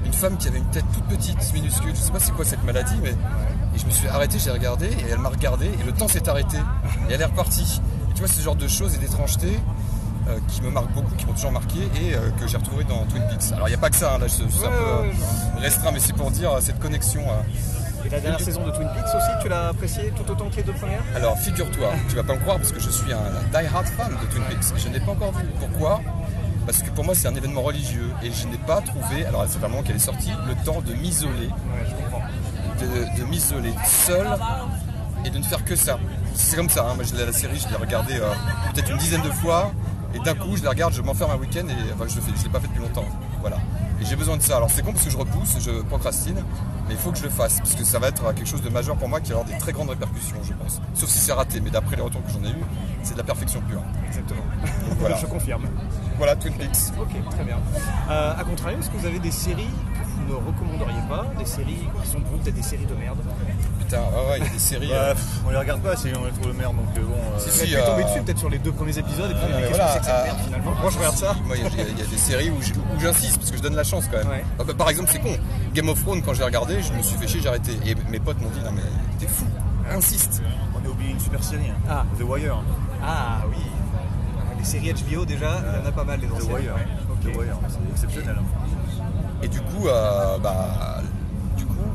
une, femme qui avait une tête toute petite, minuscule. Je sais pas c'est quoi cette maladie, mais je me suis arrêté, j'ai regardé, et elle m'a regardé, et le temps s'est arrêté, et elle est repartie. Et tu vois, ce genre de choses et d'étrangeté euh, qui me marquent beaucoup, qui m'ont toujours marqué, et euh, que j'ai retrouvé dans Twin Peaks. Alors, il n'y a pas que ça, hein, là, suis un peu ouais, euh, restreint, mais c'est pour dire cette connexion. Et la dernière saison de Twin Peaks aussi, tu l'as appréciée tout autant que les deux premières? Alors figure-toi, tu vas pas me croire parce que je suis un die-hard fan de Twin Peaks. Je n'ai pas encore vu. Pourquoi? Parce que pour moi c'est un événement religieux et je n'ai pas trouvé, alors c'est vraiment qu'elle est sortie, le temps de m'isoler, de, de m'isoler seul et de ne faire que ça. C'est comme ça, hein. moi la série, je l'ai regardée euh, peut-être une dizaine de fois et d'un coup je la regarde, je m'enferme un week-end et enfin, je je l'ai pas fait depuis longtemps. Voilà. Et j'ai besoin de ça. Alors c'est con parce que je repousse, je procrastine, mais il faut que je le fasse parce que ça va être quelque chose de majeur pour moi qui va avoir des très grandes répercussions, je pense. Sauf si c'est raté, mais d'après les retours que j'en ai eu, c'est de la perfection pure. Exactement. Donc, voilà. Je confirme. Voilà Twin Peaks. Ok, très bien. Euh, a contrario, est-ce que vous avez des séries que vous ne recommanderiez pas Des séries qui sont pour vous peut-être des séries de merde? Putain, ouais, ouais, il y a des séries. Bah, euh, pff, on les regarde pas, c'est- on les trouve le merde, donc euh, bon. euh, Si, si, euh, tomber dessus peut-être sur les deux premiers épisodes et puis Ah, voilà, que c'est que cette euh, merde finalement Moi je regarde ça. Moi, il y, a- il y a des séries où j'insiste parce que je donne la chance quand même. Ah, bah, par exemple, c'est con. Game of Thrones, quand j'ai regardé, je me suis fait chier, j'ai arrêté. Et mes potes m'ont dit non mais t'es fou, insiste. On a oublié une super série, hein. Ah. The Wire. Ah oui. Les séries HBO déjà, il y en a pas mal les The anciennes. Wire. The Wire, c'est exceptionnel. Et du coup, euh, bah,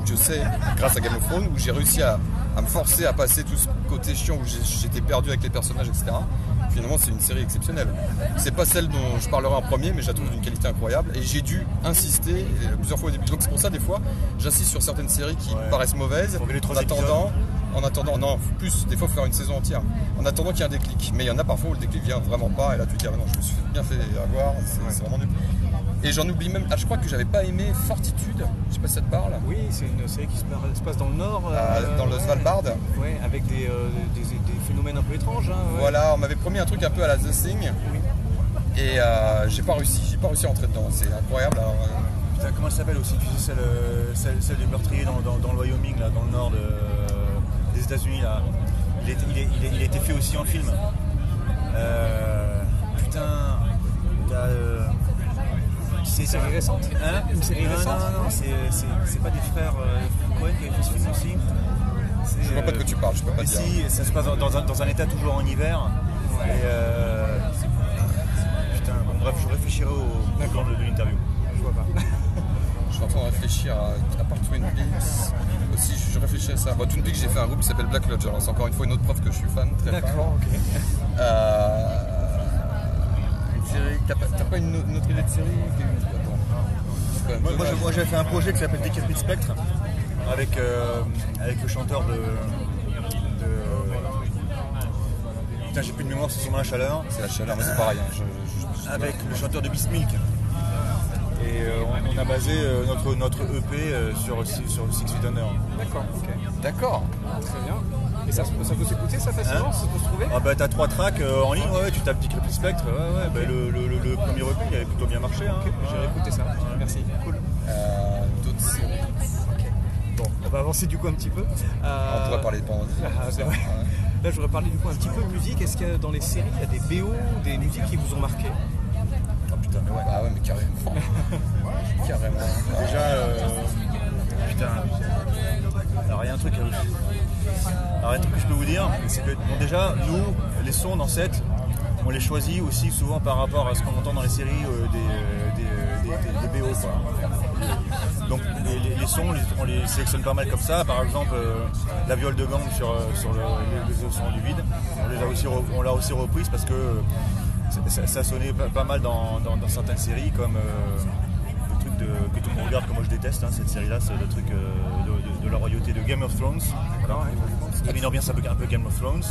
je sais, grâce à Game of Thrones, où j'ai réussi à, à me forcer à passer tout ce côté chiant où j'étais perdu avec les personnages, etc. Finalement, c'est une série exceptionnelle. C'est pas celle dont je parlerai en premier, mais je la trouve d'une qualité incroyable. Et j'ai dû insister euh, plusieurs fois au début. Donc c'est pour ça, des fois, j'insiste sur certaines séries qui me paraissent mauvaises. Les En attendant, en attendant, non, plus, des fois, il faut faire une saison entière. En attendant qu'il y ait un déclic. Mais il y en a parfois où le déclic vient vraiment pas. Et là, tu te dis, ah non, je me suis bien fait avoir. C'est c'est vraiment nul. Et j'en oublie même. Ah, je crois que j'avais pas aimé Fortitude. Je sais pas si ça te parle. Oui, c'est une série qui se passe dans le nord. Ah, euh, dans le ouais. Svalbard. Ouais, avec des, euh, des, des phénomènes un peu étranges. hein, ouais. Voilà, on m'avait promis un truc un peu à la The Thing. Et euh, j'ai pas réussi. J'ai pas réussi à entrer dedans. C'est incroyable. Alors, Putain, comment elle s'appelle aussi Tu sais, celle, celle, celle du meurtrier dans, dans- dans le Wyoming, là, dans le nord de- des États-Unis. là. Il, est- il, est- il est- il a été fait aussi en film. Putain, t'as. Euh, c'est Une série récente Hein Une série non, récente Non, non, non, c'est- pas des frères euh, Cohen qui a fait ce film aussi. Je vois pas de quoi tu parles, je peux pas mais dire. Si, ça se passe dans, dans un, dans un état toujours en hiver. Et euh, putain, bon, bref, je réfléchirai au, au plan de, de l'interview. Je vois pas. je suis en train de réfléchir à, à part Twin Peaks. Aussi, je, je réfléchis à ça. Bon, Twin Peaks, j'ai fait un groupe qui s'appelle Black Lodge. Alors, c'est encore une fois une autre preuve que je suis fan. Très. D'accord, ok. Euh. T'as pas, pas une, une autre idée de série Attends. Moi, moi, moi, j'avais fait un projet qui s'appelle Decapit Spectre avec, euh, avec le chanteur de. de putain, j'ai plus de mémoire, c'est sûrement la chaleur. C'est la chaleur, mais c'est pareil. hein. Je- je- je- Avec le chanteur de Beast Milk. Et euh, on, on a basé euh, notre, notre EP euh, sur, sur Six Feet Under. D'accord, ok. D'accord. Très bien. Et ça, ça peut s'écouter ça facilement Hein Ça peut se trouver Ah bah t'as trois tracks euh, en ligne, ouais, ouais, tu tapes Dick Spectre, ouais, ouais, bah, le, le, le- le premier EP il avait plutôt bien marché. Hein. J'ai écouté ça. Merci. Cool. Euh, D'autres séries. Bon, on va avancer du coup un petit peu. Euh, On pourrait parler de Pandore. Ah, bah ouais. Là, je voudrais parler du coup un petit peu de musique. Est-ce que dans les séries, il y a des BO, des musiques qui vous ont marqué? Ah putain, mais ouais. Ah ouais, mais carrément. carrément. Déjà, euh, putain. Alors il y a un truc. Alors un truc que je peux vous dire, c'est que bon, déjà, nous, les sons dans cette, on les choisit aussi souvent par rapport à ce qu'on entend dans les séries euh, des, euh, euh, des- des- des BO. Quoi. Donc les, les- sons, on les sélectionne pas mal comme ça. Par exemple, la viole de gang sur, sur le, les, sons du vide, on les a aussi, l'a aussi reprise parce que ça, sonnait pas, mal dans, dans- certaines séries comme. De, que tout le monde regarde, que moi je déteste, hein, cette série-là, c'est le truc euh, de, la royauté de Game of Thrones. Voilà, il y avait une ambiance un peu, un peu Game of Thrones.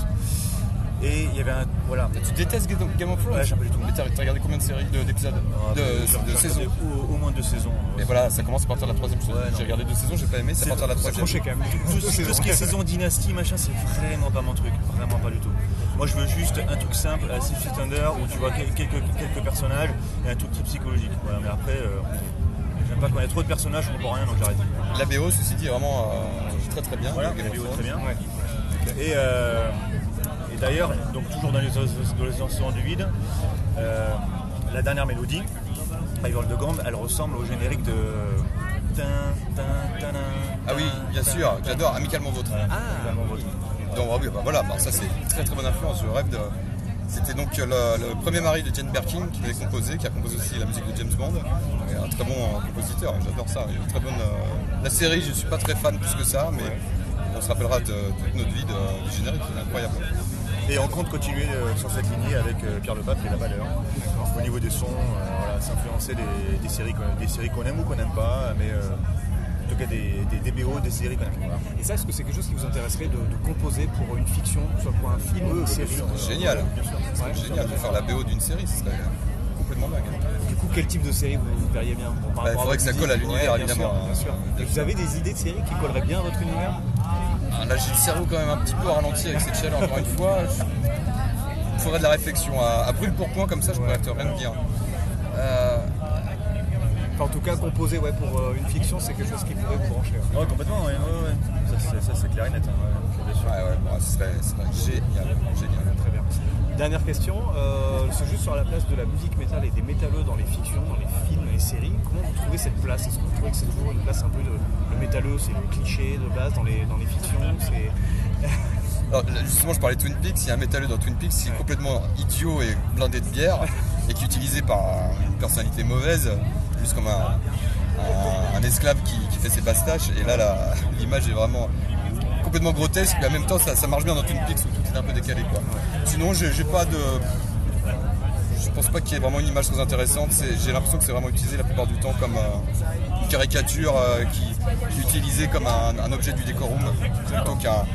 Et il y avait un. Voilà. Tu détestes Game of- Thrones? Ouais, j'aime pas du tout. Mais t'as t'as regardé combien de séries, de- d'épisodes? Ah, De, saisons Au, au moins deux saisons. Et voilà, ça commence à partir de la troisième saison. j'ai regardé deux saisons, j'ai pas aimé, c'est à partir de la troisième. Tout, tout ce qui est saison dynastie, machin, c'est vraiment pas mon truc. Vraiment pas du tout. Moi, je veux juste un truc simple, à Six Feet Under, où tu vois quel- quelques, quelques personnages et un truc très psychologique. Voilà, mais après, euh, j'aime pas quand il y a trop de personnages, je comprends rien, donc j'arrête. La BO, ceci dit, est vraiment euh, très très bien. Voilà, la BO très bien. Et, euh, et d'ailleurs, donc toujours dans les, dans les du vide, euh, la dernière mélodie, Rival de Gambe, elle ressemble au générique de. Ah oui, bien sûr, j'adore Amicalement Vôtre. Amicalement Vôtre. Donc, ah oui, bah voilà, bah ça c'est une très très bonne influence. Je rêve de. C'était donc le, le premier mari de Jane Birkin qui l'avait composé, qui a composé aussi la musique de James Bond. Et un très bon euh, compositeur, j'adore ça. Il très bonne, euh, La série, je suis pas très fan plus que ça, mais on se rappellera de, toute notre vie de- du générique, c'est incroyable. Et on compte continuer euh, sur cette lignée avec euh, Pierre Lepape et La Valeur. Au niveau des sons, euh, voilà, s'influencer des, des séries qu'on des séries qu'on aime ou qu'on n'aime pas, mais euh, tout cas des, des, des BO, des séries qu'on aime. Voilà. Et ça, est-ce que c'est quelque chose qui vous intéresserait de, de composer pour une fiction, soit pour un film ou une série Génial, Ouais, C'est génial de faire la BO d'une série, ce serait complètement dingue. Du coup, quel type de série vous, verriez bien Bah, il faudrait que ça colle à l'univers, ouais, évidemment, sûr, bien sûr. Et vous avez des idées de séries qui colleraient bien à votre univers Ah, Là, j'ai le cerveau quand même un petit peu ralenti avec cette chaleur, encore une fois. Il faudrait de la réflexion. À, à brûle pour point, comme ça, je pourrais te rien te dire. Euh, Enfin, en tout cas, composer ouais, pour euh, une fiction, c'est quelque chose qui pourrait vous brancher. ouais. Ouais, complètement, ouais, ouais, ouais. Ça, c'est- clair et net. hein, ouais, bien sûr. ouais, ouais, bon, ce serait, ce serait génial. génial. Très bien. Dernière question, euh, c'est juste sur la place de la musique métal et des métalleux dans les fictions, dans les films, les séries. Comment vous trouvez cette place? Est-ce que vous trouvez que c'est toujours une place un peu de. Le métalleux, c'est le cliché de base dans les, dans les fictions. Alors, justement, je parlais de Twin Peaks. Il y a un métalleux dans Twin Peaks qui est complètement idiot et blindé de bière et qui est utilisé par une personnalité mauvaise, comme un, un- un esclave qui, qui fait ses bastaches. Et là, l'image est vraiment complètement grotesque, mais en même temps, ça, ça marche bien dans Twin Peaks où tout est un peu décalé. Quoi. Sinon, j'ai pas de. Je pense pas qu'il y ait vraiment une image très intéressante. J'ai l'impression que c'est vraiment utilisé la plupart du temps comme euh, une caricature euh, qui, qui est utilisée comme un, un objet du décorum plutôt qu'un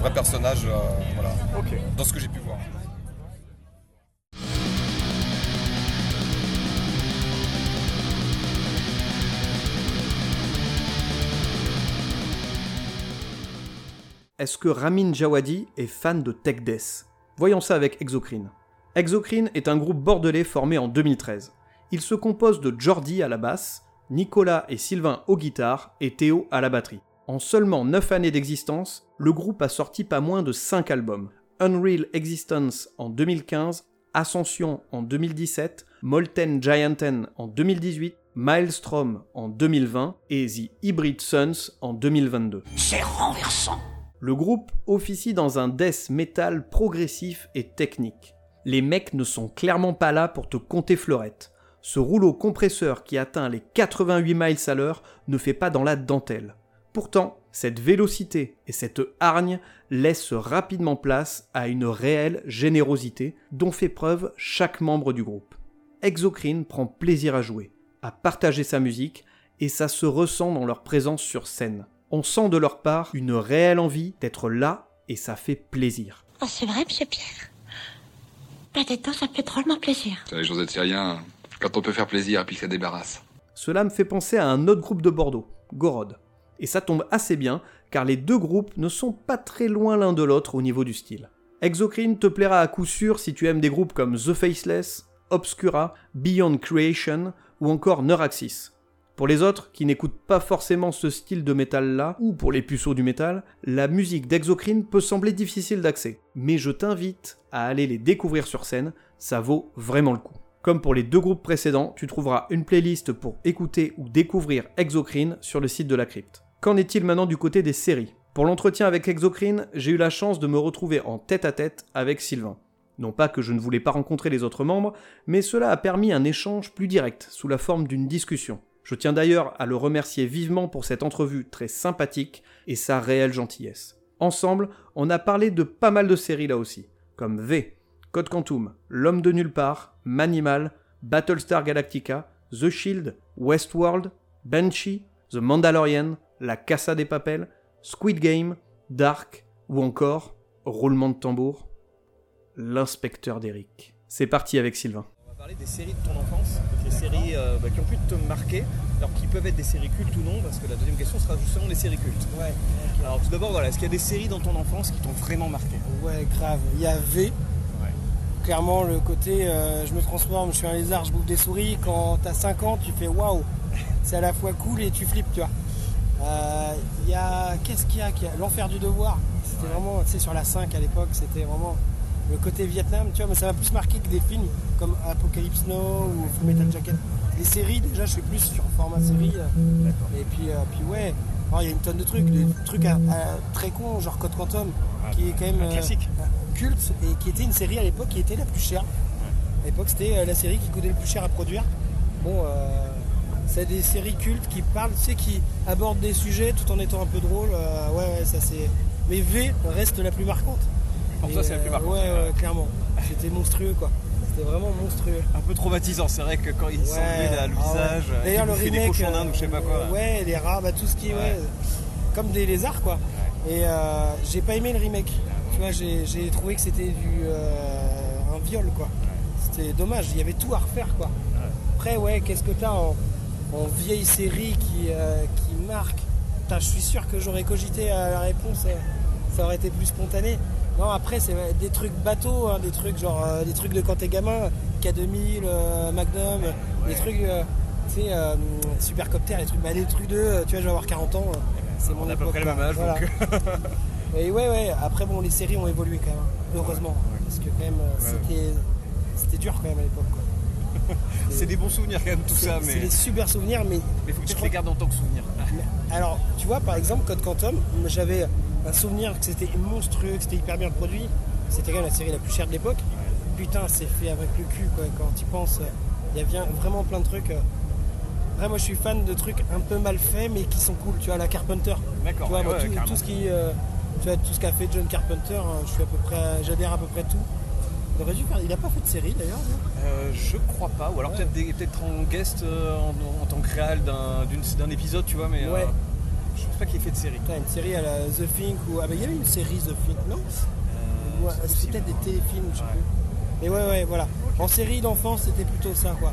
vrai personnage. euh, voilà, dans ce que j'ai pu Est-ce que Ramin Djawadi est fan de tech death? Voyons ça avec Exocrine. Exocrine est un groupe bordelais formé en 2013. Il se compose de Jordi à la basse, Nicolas et Sylvain aux guitares et Théo à la batterie. En seulement 9 années d'existence, le groupe a sorti pas moins de 5 albums. Unreal Existence en 2015, Ascension en 2017, Molten Gianten en 2018, Maelstrom en 2020 et The Hybrid Suns en 2022. C'est renversant. Le groupe officie dans un death metal progressif et technique. Les mecs ne sont clairement pas là pour te compter fleurette. Ce rouleau compresseur qui atteint les 88 miles à l'heure ne fait pas dans la dentelle. Pourtant, cette vélocité et cette hargne laissent rapidement place à une réelle générosité dont fait preuve chaque membre du groupe. Exocrine prend plaisir à jouer, à partager sa musique, et ça se ressent dans leur présence sur scène. On sent de leur part une réelle envie d'être là et ça fait plaisir. Oh, c'est vrai, monsieur Pierre Peut-être ça fait drôlement plaisir. Les Josette Syrien, Quand on peut faire plaisir et puis que ça débarrasse. Cela me fait penser à un autre groupe de Bordeaux, Gorod. Et ça tombe assez bien, car les deux groupes ne sont pas très loin l'un de l'autre au niveau du style. Exocrine te plaira à coup sûr si tu aimes des groupes comme The Faceless, Obscura, Beyond Creation ou encore Neuraxis. Pour les autres, qui n'écoutent pas forcément ce style de métal-là, ou pour les puceaux du métal, la musique d'Exocrine peut sembler difficile d'accès. Mais je t'invite à aller les découvrir sur scène, ça vaut vraiment le coup. Comme pour les deux groupes précédents, tu trouveras une playlist pour écouter ou découvrir Exocrine sur le site de la crypte. Qu'en est-il maintenant du côté des séries? Pour l'entretien avec Exocrine, j'ai eu la chance de me retrouver en tête à tête avec Sylvain. Non pas que je ne voulais pas rencontrer les autres membres, mais cela a permis un échange plus direct, sous la forme d'une discussion. Je tiens d'ailleurs à le remercier vivement pour cette entrevue très sympathique et sa réelle gentillesse. Ensemble, on a parlé de pas mal de séries là aussi, comme V, Code Quantum, L'homme de nulle part, Manimal, Battlestar Galactica, The Shield, Westworld, Banshee, The Mandalorian, La Casa des Papels, Squid Game, Dark ou encore, roulement de tambour, l'inspecteur d'Eric. C'est parti avec Sylvain. Parler des séries de ton enfance, des séries euh, bah, qui ont pu te marquer, alors qui peuvent être des séries cultes ou non, parce que la deuxième question sera justement les séries cultes. Ouais. Alors tout d'abord, voilà, est-ce qu'il y a des séries dans ton enfance qui t'ont vraiment marqué? Ouais, grave. Il y a V. Clairement, le côté euh, je me transforme, je suis un lézard, je bouffe des souris. Quand t'as 5 ans, tu fais waouh, c'est à la fois cool et tu flippes, tu vois. Euh, Il y a. Qu'est-ce qu'il y a, qu'il y a L'enfer du devoir. C'était vraiment, tu sais, sur la 5 à l'époque, c'était vraiment le côté Vietnam, tu vois, mais ça m'a plus marqué que des films comme Apocalypse Now ou Full Metal Jacket. Les séries, déjà, je suis plus sur format série. euh, Et puis, euh, puis ouais, il y a une tonne de trucs, des trucs à- à- très cons, genre Code Quantum, qui est quand même classique. euh, culte et qui était une série à l'époque qui était la plus chère. À l'époque, c'était la série qui coûtait le plus cher à produire. Bon, euh, c'est des séries cultes qui parlent, tu sais, qui abordent des sujets tout en étant un peu drôle. ouais, ouais, ça c'est. Mais V reste la plus marquante. Pour c'est plus euh. Ouais, ouais, clairement. C'était monstrueux, quoi. C'était vraiment monstrueux. Un peu traumatisant, c'est vrai que quand il s'enlevait à le ah ouais. visage, D'ailleurs, il le des remake. cochons d'Inde ou je sais pas quoi. euh, Ouais, les rats, bah, tout ce qui est. Ouais. comme des lézards, quoi. Et euh, j'ai pas aimé le remake. Tu vois, j'ai trouvé que c'était du. euh, un viol, quoi. C'était dommage, il y avait tout à refaire, quoi. Après, ouais, qu'est-ce que t'as en, en vieille série qui, euh, qui marque? Putain, Je suis sûr que j'aurais cogité à la réponse, euh, ça aurait été plus spontané. Non, après, c'est des trucs bateaux, hein, des trucs genre euh, des trucs de quand t'es gamin, K2000, euh, Magnum, des trucs, euh, tu sais, Supercopter, les trucs, bah, des trucs de, tu vois, je vais avoir 40 ans, euh, c'est mon On a à peu près le même âge, Voilà. donc. Et ouais, ouais, après, bon, les séries ont évolué quand même, hein, heureusement, parce que quand même, c'était c'était dur quand même à l'époque, quoi. c'est des bons souvenirs quand même tout C'est- ça, C'est mais. des super souvenirs, mais. Mais faut que tu te crois- les gardes en tant que souvenir. alors, tu vois, par exemple, Code Quantum, j'avais un souvenir que c'était monstrueux, que c'était hyper bien produit. C'était quand même la série la plus chère de l'époque. Putain, c'est fait avec le cul, quoi. Quand tu penses, il y a bien- vraiment plein de trucs. euh. Après, moi, je suis fan de trucs un peu mal faits, mais qui sont cool. Tu vois, la Carpenter. D'accord, Tu vois, ouais, moi, ouais, tout, ce qui, euh, tu vois, tout ce qu'a fait John Carpenter, hein, je suis à peu près, j'adhère à peu près tout. Il aurait dû faire. Il a pas fait de série d'ailleurs. Euh, je crois pas, ou alors peut-être en guest euh, en, en tant que réal d'un épisode, tu vois, mais Ouais. Je pense pas qu'il ait fait de série. Putain, une série à la The Think ou ah bah il y avait une série The Think, non Ouais, c'est peut-être des téléfilms, je sais plus. Mais ouais, ouais, voilà. En série d'enfance, c'était plutôt ça, quoi.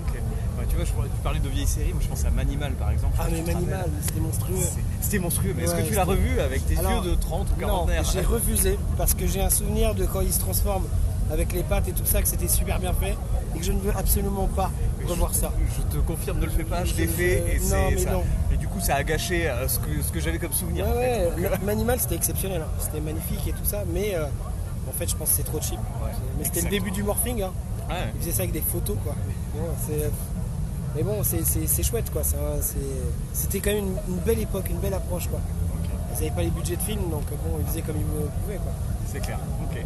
Ouais, tu vois, je tu parlais de vieilles séries, moi je pense à Manimal par exemple. Ah, sais mais Manimal, c'était monstrueux. C'était monstrueux, mais est-ce que tu l'as revu avec tes Alors, yeux de 30 ou 40 Non, j'ai refusé parce que j'ai un souvenir de quand il se transforme avec les pattes et tout ça, que c'était super bien fait et que je ne veux absolument pas revoir ça. Je te confirme, ne le fais pas, je l'ai fait et non, c'est mais ça. non. Coup, ça a gâché euh, ce que, ce que j'avais comme souvenir. Ouais, en fait. ouais, Donc, euh, Manimal c'était exceptionnel, hein. c'était magnifique et tout ça, mais euh, en fait je pense que c'est trop cheap. mais c'était le début du morphing, hein. Ouais. il faisait ça avec des photos quoi. Mais bon, c'est- chouette quoi, c'était quand même une, une belle époque, une belle approche quoi. Ils n'avaient pas les budgets de film, donc bon, ils faisaient comme ils pouvaient quoi. C'est clair, ok.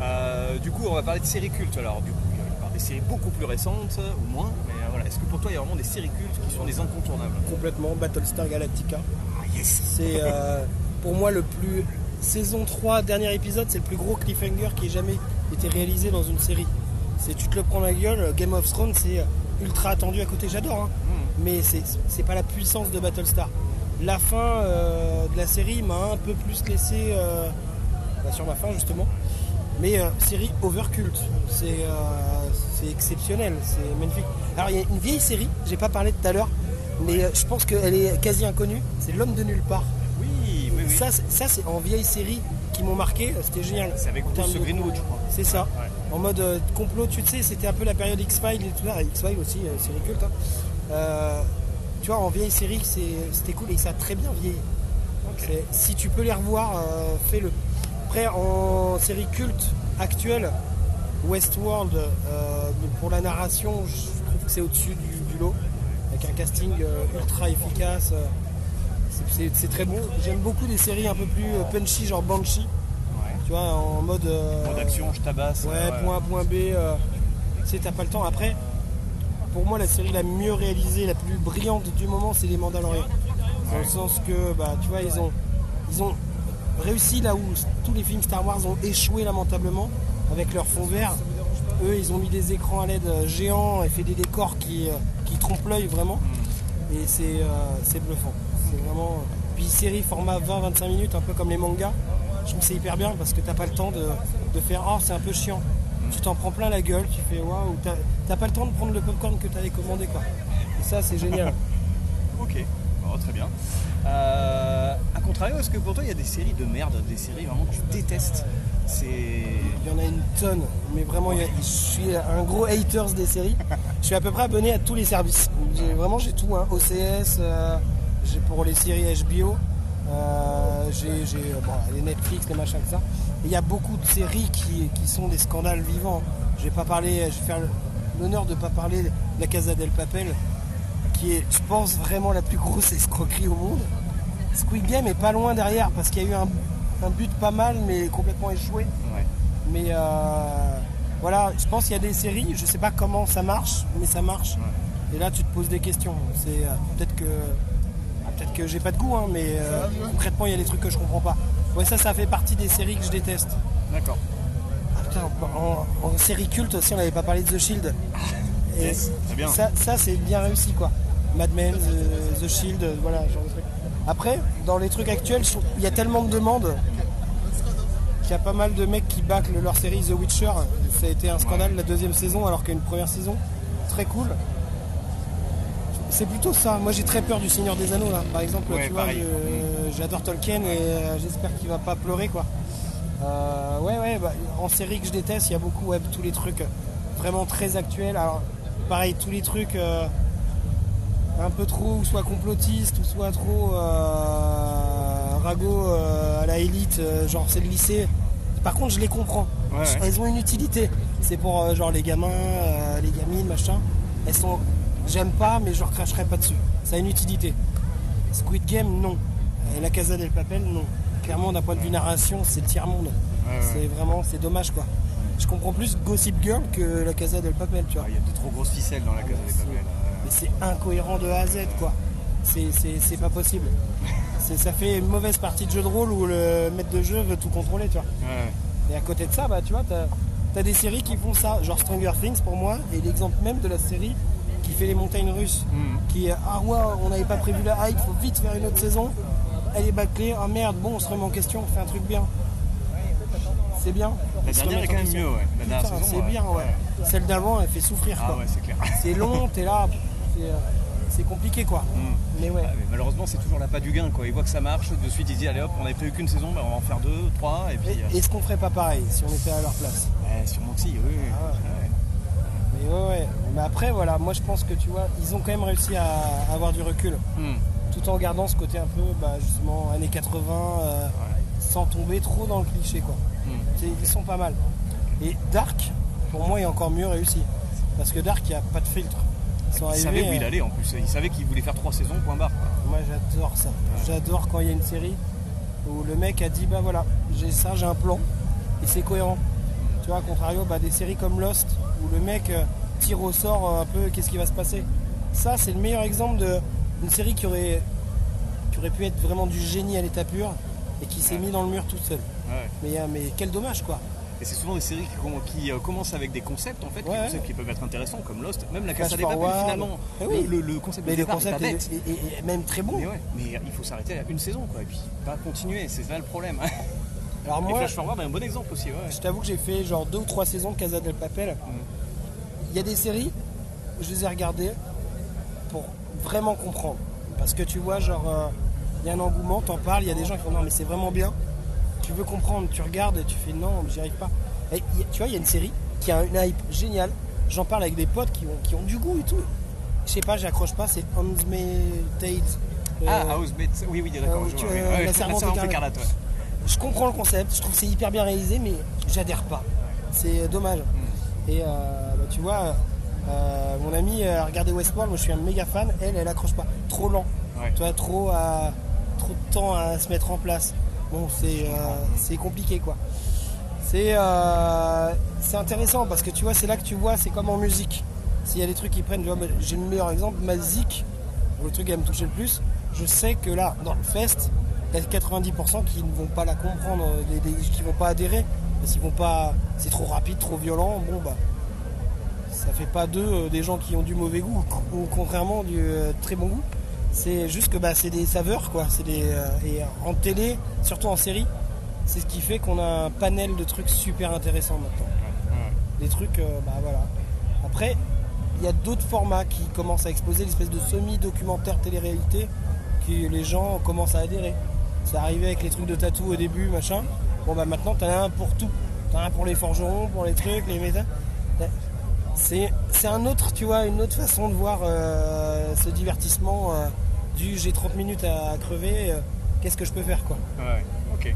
Euh, du coup, on va parler de séries cultes alors. Du coup, il y a des séries beaucoup plus récentes ou moins, mais. Est-ce que pour toi, il y a vraiment des séries cultes qui sont des incontournables Complètement, Battlestar Galactica. Ah, C'est euh, pour moi le plus. Saison 3, dernier épisode, c'est le plus gros cliffhanger qui ait jamais été réalisé dans une série. C'est tu te le prends la gueule, Game of Thrones c'est euh, ultra attendu à côté, j'adore, hein. Hmm. mais c'est pas la puissance de Battlestar. La fin euh, de la série m'a un peu plus laissé euh, bah, sur ma fin justement. Mais euh, série euh, c'est exceptionnel, c'est magnifique. Alors il y a une vieille série, j'ai pas parlé tout à l'heure, mais euh, je pense qu'elle est quasi inconnue. C'est L'homme de nulle part. Oui, oui, oui. Ça, c'est- ça c'est en vieille série qui m'ont marqué, euh, c'était génial. C'est avec Bruce Greenwood, je crois. C'est ça. Ouais. En mode euh, complot, tu sais, c'était un peu la période X-Files et tout ça. X-Files aussi, euh, série culte. hein. Euh, tu vois, en vieille série, c'était cool et ça a très bien vieilli. Si tu peux les revoir, fais-le. Après, en série culte actuelle, Westworld, pour la narration, je trouve que c'est au-dessus du, du lot. Avec un casting euh, ultra efficace. euh, c'est- très bon. J'aime beaucoup des séries un peu plus euh, punchy, genre Banshee. Tu vois, en mode. Mode action, je tabasse. Ouais, point A, point B. tu sais, t'as pas le temps. Après, pour moi, la série la mieux réalisée, la plus brillante du moment, c'est Les Mandaloriens. Dans le sens que, bah, tu vois, ils ont, ils ont réussi là où tous les films Star Wars ont échoué lamentablement avec leur fond vert. Eux, ils ont mis des écrans à LED euh, géants et fait des décors qui, euh, qui trompent l'œil vraiment. Et c'est euh, c'est bluffant. C'est vraiment. Puis série format 20-25 minutes, un peu comme les mangas. Je trouve que c'est hyper bien parce que t'as pas le temps de, de faire Oh, c'est un peu chiant. Tu t'en prends plein la gueule, tu fais waouh, t'as t'as pas le temps de prendre le popcorn que t'avais commandé quoi. Et ça, c'est génial. Ok, très bien. Euh, a contrario, est-ce que pour toi il y a des séries de merde, des séries vraiment que tu détestes? Il y en a une tonne, mais vraiment, a- je suis un gros haters des séries. Je suis à peu près abonné à tous les services. Vraiment, j'ai tout, hein. OCS, euh, j'ai pour les séries HBO, euh, j'ai euh, bon, les Netflix, les machins que ça. Il y a beaucoup de séries qui, qui sont des scandales vivants. Je vais pas parler, je vais faire l'honneur de ne pas parler de la Casa del Papel, qui est, je pense, vraiment la plus grosse escroquerie au monde. Squid Game est pas loin derrière parce qu'il y a eu un, un but pas mal mais complètement échoué. Mais euh, voilà, je pense qu'il y a des séries, je sais pas comment ça marche, mais ça marche. Et là tu te poses des questions. C'est euh, peut-être que ah, peut-être que j'ai pas de goût, hein, mais euh, concrètement il y a des trucs que je comprends pas. Ouais ça ça fait partie des séries que je déteste. D'accord. Ah, putain, en, en série culte aussi on n'avait pas parlé de The Shield. Et Yes, très bien. Ça, ça, c'est bien réussi quoi. Mad Men, The, The Shield, voilà, genre de. Après, dans les trucs actuels, il y a tellement de demandes qu'il y a pas mal de mecs qui bâclent leur série The Witcher. Ça a été un scandale la deuxième saison alors qu'une première saison très cool. C'est plutôt ça. Moi j'ai très peur du Seigneur des Anneaux là. Par exemple, Ouais, tu vois, j'adore Tolkien et euh, j'espère qu'il va pas pleurer quoi. Euh, ouais ouais bah, en série que je déteste, il y a beaucoup ouais, tous les trucs vraiment très actuels. Alors pareil, tous les trucs euh, un peu trop ou soit complotistes ou soit trop euh, ragot euh, à la élite, euh, genre c'est le lycée. Par contre je les comprends. Ouais, ouais. Elles ont une utilité. C'est pour euh, genre les gamins, les gamines, machin. Elles sont. J'aime pas mais je leur cracherai pas dessus. Ça a une utilité. Squid Game, non. Et la Casa del Papel, non. Clairement d'un point de vue narration, c'est le tiers-monde. Ouais. C'est vraiment, c'est dommage quoi. Je comprends plus Gossip Girl que la Casa del Papel, tu vois. Il y a de trop grosses ficelles dans la Casa des Papel. Mais c'est incohérent de A à Z, quoi. C'est pas possible. C'est- Ça fait une mauvaise partie de jeu de rôle où le maître de jeu veut tout contrôler, tu vois. Ouais. Et à côté de ça, bah, tu vois, t'as as des séries qui font ça. Genre Stranger Things, pour moi, est l'exemple même de la série qui fait les montagnes russes. Qui est, ah ouais, on n'avait pas prévu la hype, faut vite faire une autre saison. Elle est bâclée, ah merde, bon, on se remet en question, on fait un truc bien. C'est bien. La Ils se dernière remettent est quand en même question. mieux, ouais. La dernière Putain, saison, C'est ouais. bien, ouais. Celle d'avant, elle fait souffrir, Ah quoi. ouais, c'est clair. C'est long, t'es là, c'est, compliqué, quoi. Mais ouais. Ah, mais malheureusement, c'est toujours l'appât du gain. Quoi. Ils voient que ça marche, de suite ils disent allez hop, on avait prévu qu'une saison, bah, on va en faire deux, trois, et puis. euh, Est-ce qu'on ferait pas pareil si on était à leur place? Ouais, sûrement que si, oui. oui. Ah Ouais. Mais ouais, ouais. Mais après, voilà, moi je pense que tu vois, ils ont quand même réussi à avoir du recul. Hmm. Tout en gardant ce côté un peu, bah, justement, années 80, euh, sans tomber trop dans le cliché, quoi. Hmm. Ils sont pas mal. Et Dark, pour moi, est encore mieux réussi. Parce que Dark, il n'y a pas de filtre. Il savait où il euh, allait en plus. Il savait qu'il voulait faire trois saisons, point barre. Moi j'adore ça. J'adore quand il y a une série où le mec a dit bah voilà, j'ai ça, j'ai un plan et c'est cohérent. Tu vois, à contrario, bah, des séries comme Lost où le mec euh, tire au sort euh, un peu qu'est-ce qui va se passer. Ça, c'est le meilleur exemple d'une série qui aurait, qui aurait pu être vraiment du génie à l'état pur et qui s'est mis dans le mur toute seule. Ouais. Mais, mais quel dommage quoi. Et c'est souvent des séries qui, qui, euh, commencent avec des concepts en fait, des Ouais, concepts ouais. qui peuvent être intéressants comme Lost, même la Casa des Papel forward. finalement. Eh oui. le, le- concept Mais le concept est est, même très bon. Mais ouais, mais il faut s'arrêter à une saison quoi, et puis pas continuer, c'est ça le problème. Alors Et moi, Flash Forward est un bon exemple aussi, je t'avoue que j'ai fait genre deux ou trois saisons de Casa del Papel. Il y a des séries, je les ai regardées pour vraiment comprendre. Parce que tu vois, genre, euh, il y a un engouement, t'en parles, il y a des gens qui font non, mais c'est vraiment bien. Tu veux comprendre, tu regardes et tu fais non, j'y arrive pas. Et tu vois, il y a une série qui a une hype géniale. J'en parle avec des potes qui ont, qui ont du goût et tout. Je sais pas, j'accroche pas, c'est Handmaid's euh, Ah, Housemates, oui, oui, d'accord. euh, je euh, la servante écarlate. ouais. Je comprends le concept, je trouve que c'est hyper bien réalisé, mais j'adhère pas. C'est dommage. Et euh, bah, tu vois, euh, mon ami a regardé Westworld, moi je suis un méga fan, elle, elle accroche pas. Trop lent. Tu vois, trop, à- trop de temps à se mettre en place. Bon, c'est euh, c'est compliqué quoi. C'est euh, c'est intéressant parce que tu vois, c'est là que tu vois, c'est comme en musique. S'il y a des trucs qui prennent, j'ai le meilleur exemple, ma zik, le truc qui va me toucher le plus, je sais que là, dans le fest, il y a 90% qui ne vont pas la comprendre, euh, qui vont pas adhérer, parce vont pas. C'est trop rapide, trop violent, bon bah. Ça fait pas d'eux des gens qui ont du mauvais goût, ou contrairement du très bon goût. C'est juste que bah, c'est des saveurs quoi. C'est des, euh, et en télé, surtout en série, c'est ce qui fait qu'on a un panel de trucs super intéressants maintenant. Des trucs, euh, bah voilà. Après, il y a d'autres formats qui commencent à exploser, l'espèce de semi-documentaire télé-réalité, que les gens commencent à adhérer. C'est arrivé avec les trucs de tatou au début, machin. Bon bah maintenant t'en as un pour tout. T'en as un pour les forgerons, pour les trucs, les méta. C'est, c'est un autre, tu vois, une autre façon de voir euh, ce divertissement euh, du j'ai 30 minutes à crever, euh, qu'est-ce que je peux faire quoi. Ouais, ok.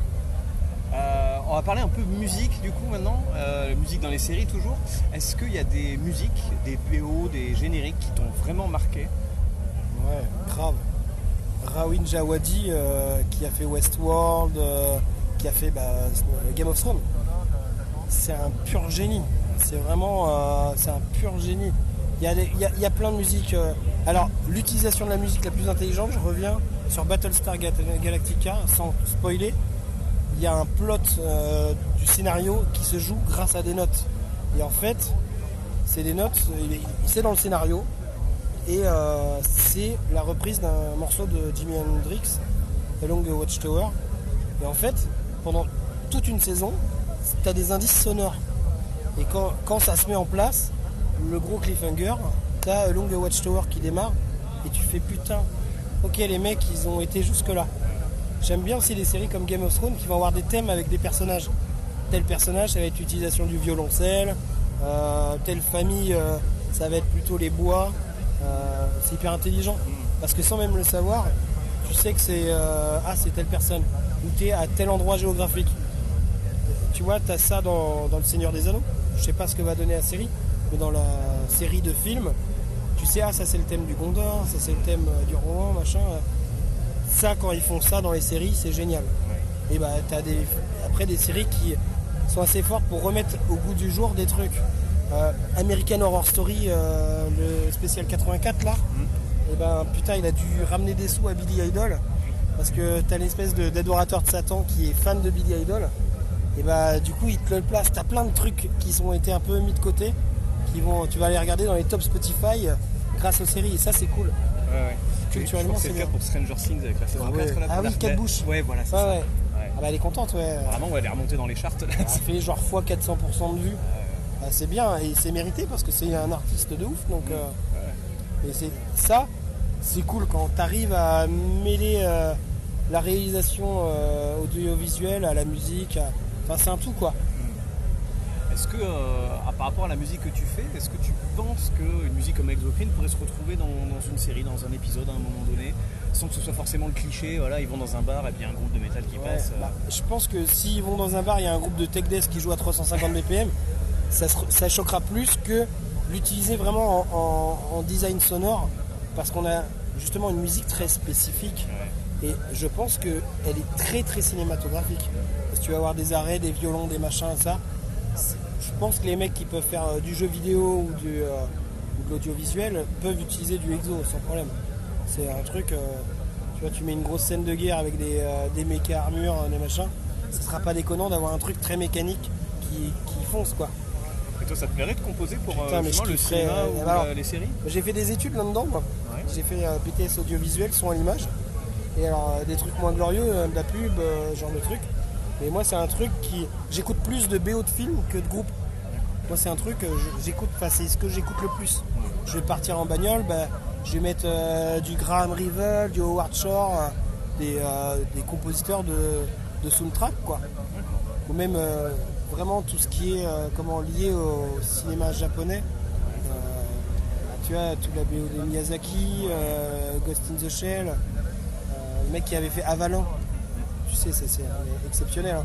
Euh, on va parler un peu musique du coup maintenant, euh, musique dans les séries toujours. Est-ce qu'il y a des musiques, des PO, des génériques qui t'ont vraiment marqué? Ouais, grave. Rawin Jawadi qui a fait Westworld, qui a fait bah, Game of Thrones. C'est un pur génie. C'est vraiment c'est un pur génie. Il y, a plein de musiques. euh. Alors, l'utilisation de la musique la plus intelligente, je reviens sur Battlestar Gal- Galactica, sans spoiler. Il y a un plot euh, du scénario qui se joue grâce à des notes. Et en fait, c'est des notes, est- c'est dans le scénario, et euh, c'est la reprise d'un morceau de Jimi Hendrix, Along the Watchtower. Et en fait, pendant toute une saison, tu as des indices sonores. Et quand, quand ça se met en place, le gros cliffhanger, tu as Along the Watchtower qui démarre, et tu fais putain, ok les mecs, ils ont été jusque-là. J'aime bien aussi les séries comme Game of Thrones qui vont avoir des thèmes avec des personnages. Tel personnage, ça va être l'utilisation du violoncelle, euh, telle famille, euh, ça va être plutôt les bois. Euh, c'est hyper intelligent. Parce que sans même le savoir, tu sais que c'est euh, ah, c'est telle personne. Ou tu es à tel endroit géographique. Tu vois, tu as ça dans, dans Le Seigneur des Anneaux. Je sais pas ce que va donner la série, mais dans la série de films, tu sais, ah, ça c'est le thème du Gondor, ça c'est le thème euh, du Rohan, machin. Ça, quand ils font ça dans les séries, c'est génial. Et bah, tu as des, après des séries qui sont assez fortes pour remettre au goût du jour des trucs. Euh, American Horror Story, euh, le spécial 84 là, et ben putain, il a dû ramener des sous à Billy Idol parce que t'as l'espèce de- d'adorateur de Satan qui est fan de Billy Idol. Et bah du coup, il te le place. T'as plein de trucs qui ont été un peu mis de côté, qui vont, tu vas les regarder dans les top Spotify euh, grâce aux séries. Et ça, c'est cool. Ouais, ouais. Culturellement, c'est le cas bien. pour Stranger Things avec la saison Ah ouais. 4 là. Ah oui, Dark Kate Knight. Bush. Ouais, voilà, c'est ça. Ah bah elle est contente, ouais. Apparemment, elle est remontée dans les charts. là. Ça fait genre fois 400% de vues. Bah, c'est bien et c'est mérité parce que c'est un artiste de ouf. Donc, euh, et c'est ça, c'est cool quand tu arrives à mêler euh, la réalisation euh, audiovisuelle à la musique. Enfin, c'est un tout quoi. Est-ce que, euh, par rapport à la musique que tu fais, est-ce que tu penses qu'une musique comme Exocrine pourrait se retrouver dans, dans une série, dans un épisode à un moment donné, sans que ce soit forcément le cliché, voilà, ils vont dans un bar et puis il y a un groupe de métal qui Ouais, passe euh, bah, je pense que s'ils vont dans un bar, il y a un groupe de tech desk qui joue à 350 BPM, ça, choquera plus que l'utiliser vraiment en, en- en design sonore, parce qu'on a justement une musique très spécifique. Et je pense qu'elle est très très cinématographique. Parce que tu vas avoir des arrêts, des violons, des machins, ça. Pense que les mecs qui peuvent faire euh, du jeu vidéo ou, du, euh, ou de l'audiovisuel peuvent utiliser du exo sans problème. C'est un truc, euh, tu vois, tu mets une grosse scène de guerre avec des, euh, des mécas armures, des machins, ce sera pas déconnant d'avoir un truc très mécanique qui, qui fonce quoi. Et toi, ça te plairait de composer pour Putain, mais le cinéma ou alors, les séries? J'ai fait des études là-dedans, moi. J'ai fait BTS audiovisuel, son à l'image. Et alors, des trucs moins glorieux, de la pub, genre de trucs. Et moi, c'est un truc qui. J'écoute plus de BO de film que de groupe. Moi, c'est un truc, euh, j'écoute, enfin, c'est ce que j'écoute le plus. Je vais partir en bagnole, bah, je vais mettre euh, du Graham Revel, du Howard Shore, euh, des, compositeurs de, de soundtrack, quoi. Ou même vraiment tout ce qui est comment, lié au cinéma japonais. Tu vois, toute la BO de Miyazaki, Ghost in the Shell, le mec qui avait fait Avalon. Tu sais, c'est exceptionnel. hein.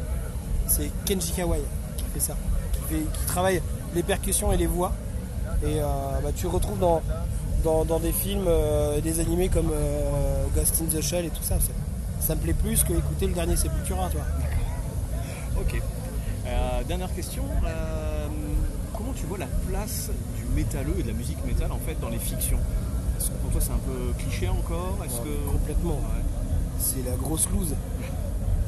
C'est Kenji Kawai qui fait ça, fait- qui travaille les percussions et les voix. Et euh, bah, tu le retrouves dans, dans, dans des films, euh, des animés comme euh, Ghost in the Shell et tout ça. Ça me plaît plus que écouter le dernier Sepultura, toi. Ok. Dernière question. comment tu vois la place du métalleux et de la musique métal en fait dans les fictions? Est-ce que pour toi c'est un peu cliché encore? Est-ce Ouais, que Complètement. C'est la grosse loose.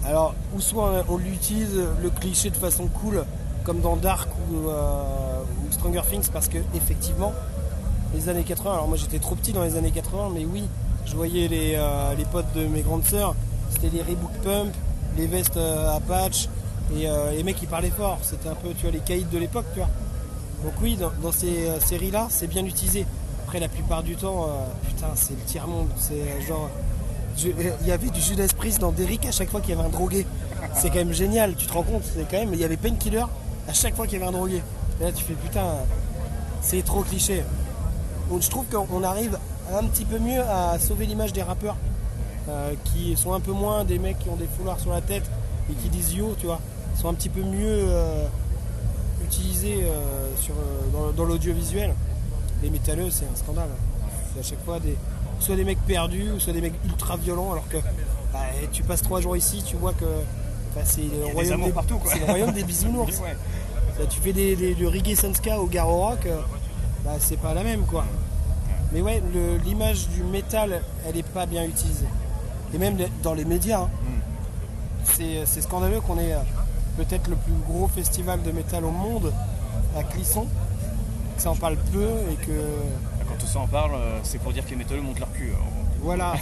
Alors, ou soit on l'utilise le cliché de façon cool, comme dans Dark ou, euh, ou Stranger Things, parce que effectivement, les années 80, alors moi j'étais trop petit dans les années 80, mais oui, je voyais les, euh, les potes de mes grandes sœurs, c'était les Reebok Pump, les vestes euh, Apache, et euh, les mecs qui parlaient fort, c'était un peu, tu vois, les caïds de l'époque, tu vois. Donc oui, dans, ces euh, séries-là, c'est bien utilisé. Après, la plupart du temps, putain, c'est le tiers-monde. C'est genre. Il y avait du Judas Priest dans Derrick à chaque fois qu'il y avait un drogué. C'est quand même génial, tu te rends compte C'est quand même. Il y avait Painkiller à chaque fois qu'il y avait un drogué. Et là, tu fais putain, c'est trop cliché. Donc je trouve qu'on arrive un petit peu mieux à sauver l'image des rappeurs euh, qui sont un peu moins des mecs qui ont des foulards sur la tête et qui disent yo, tu vois. Sont un petit peu mieux euh, utilisés euh, dans, l'audiovisuel. Les métalleux, c'est un scandale. C'est à chaque fois des, soit des mecs perdus, soit des mecs ultra violents, alors que bah, tu passes trois jours ici, tu vois que bah, c'est le, royaume des, partout, quoi. c'est le royaume des bisounours. Ouais. Là, tu fais des, des- du reggae sanska au garo rock, euh, bah, c'est pas la même quoi. Mais ouais, le- l'image du métal, elle est pas bien utilisée. Et même dans les médias, hein. c'est c'est scandaleux qu'on ait euh, peut-être le plus gros festival de métal au monde à Clisson, que ça en parle peu et que Quand tout ça en parle, euh, c'est pour dire que les métalleux montent leur cul. alors. voilà,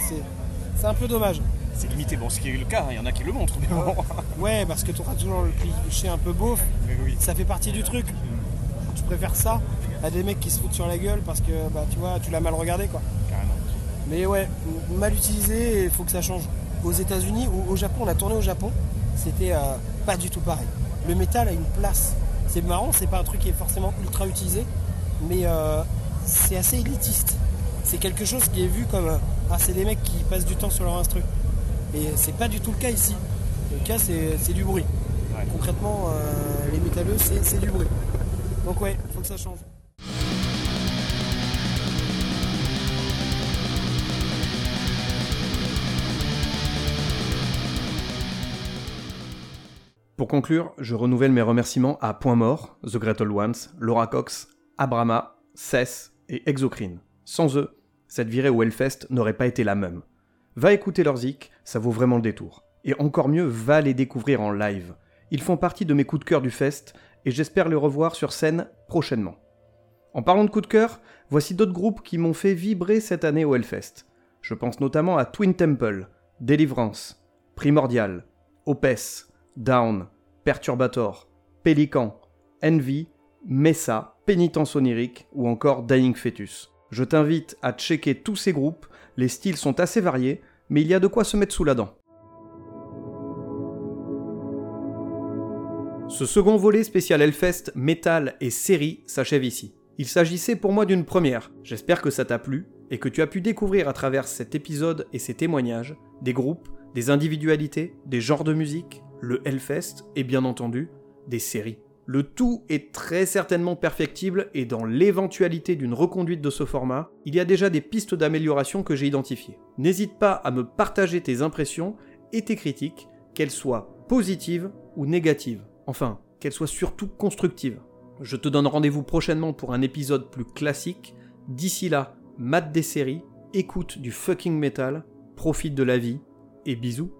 c'est un peu dommage. C'est limité, bon, ce qui est le cas, hein, il y en a qui le montrent, mais bon. Ouais, parce que tu auras toujours le cliché un peu beauf. Ça fait partie du truc. Tu préfères ça à des mecs qui se foutent sur la gueule parce que bah, tu vois, tu l'as mal regardé quoi. Carrément. Mais ouais, mal utilisé il faut que ça change. Aux États-Unis ou au Japon, on a tourné au Japon, c'était euh, pas du tout pareil. Le métal a une place. C'est marrant, c'est pas un truc qui est forcément ultra utilisé, mais euh, c'est assez élitiste. C'est quelque chose qui est vu comme euh, ah, c'est des mecs qui passent du temps sur leur instru. Et c'est pas du tout le cas ici. Le cas, c'est c'est du bruit. Concrètement, euh, les métalleux, c'est c'est du bruit. Donc ouais, faut que ça change. Pour conclure, je renouvelle mes remerciements à Point Mort, The Gretel Ones, Laura Cox, Abrama, Cess et Exocrine. Sans eux, cette virée au Hellfest n'aurait pas été la même. Va écouter leur zik, ça vaut vraiment le détour. Et encore mieux, va les découvrir en live. Ils font partie de mes coups de cœur du fest et j'espère les revoir sur scène prochainement. En parlant de coups de cœur, voici d'autres groupes qui m'ont fait vibrer cette année au Hellfest. Je pense notamment à Twin Temple, Deliverance, Primordial, Opes, Down, Perturbator, Pélican, Envy, Mesa, Pénitence onirique ou encore Dying Fetus. Je t'invite à checker tous ces groupes, les styles sont assez variés, mais il y a de quoi se mettre sous la dent. Ce second volet spécial Hellfest, métal et série s'achève ici. Il s'agissait pour moi d'une première. J'espère que ça t'a plu et que tu as pu découvrir à travers cet épisode et ces témoignages des groupes, des individualités, des genres de musique, le Hellfest et bien entendu des séries. Le tout est très certainement perfectible et dans l'éventualité d'une reconduite de ce format, il y a déjà des pistes d'amélioration que j'ai identifiées. N'hésite pas à me partager tes impressions et tes critiques, qu'elles soient positives ou négatives. Enfin, qu'elles soient surtout constructives. Je te donne rendez-vous prochainement pour un épisode plus classique. D'ici là, mate des séries, écoute du fucking metal, profite de la vie et bisous.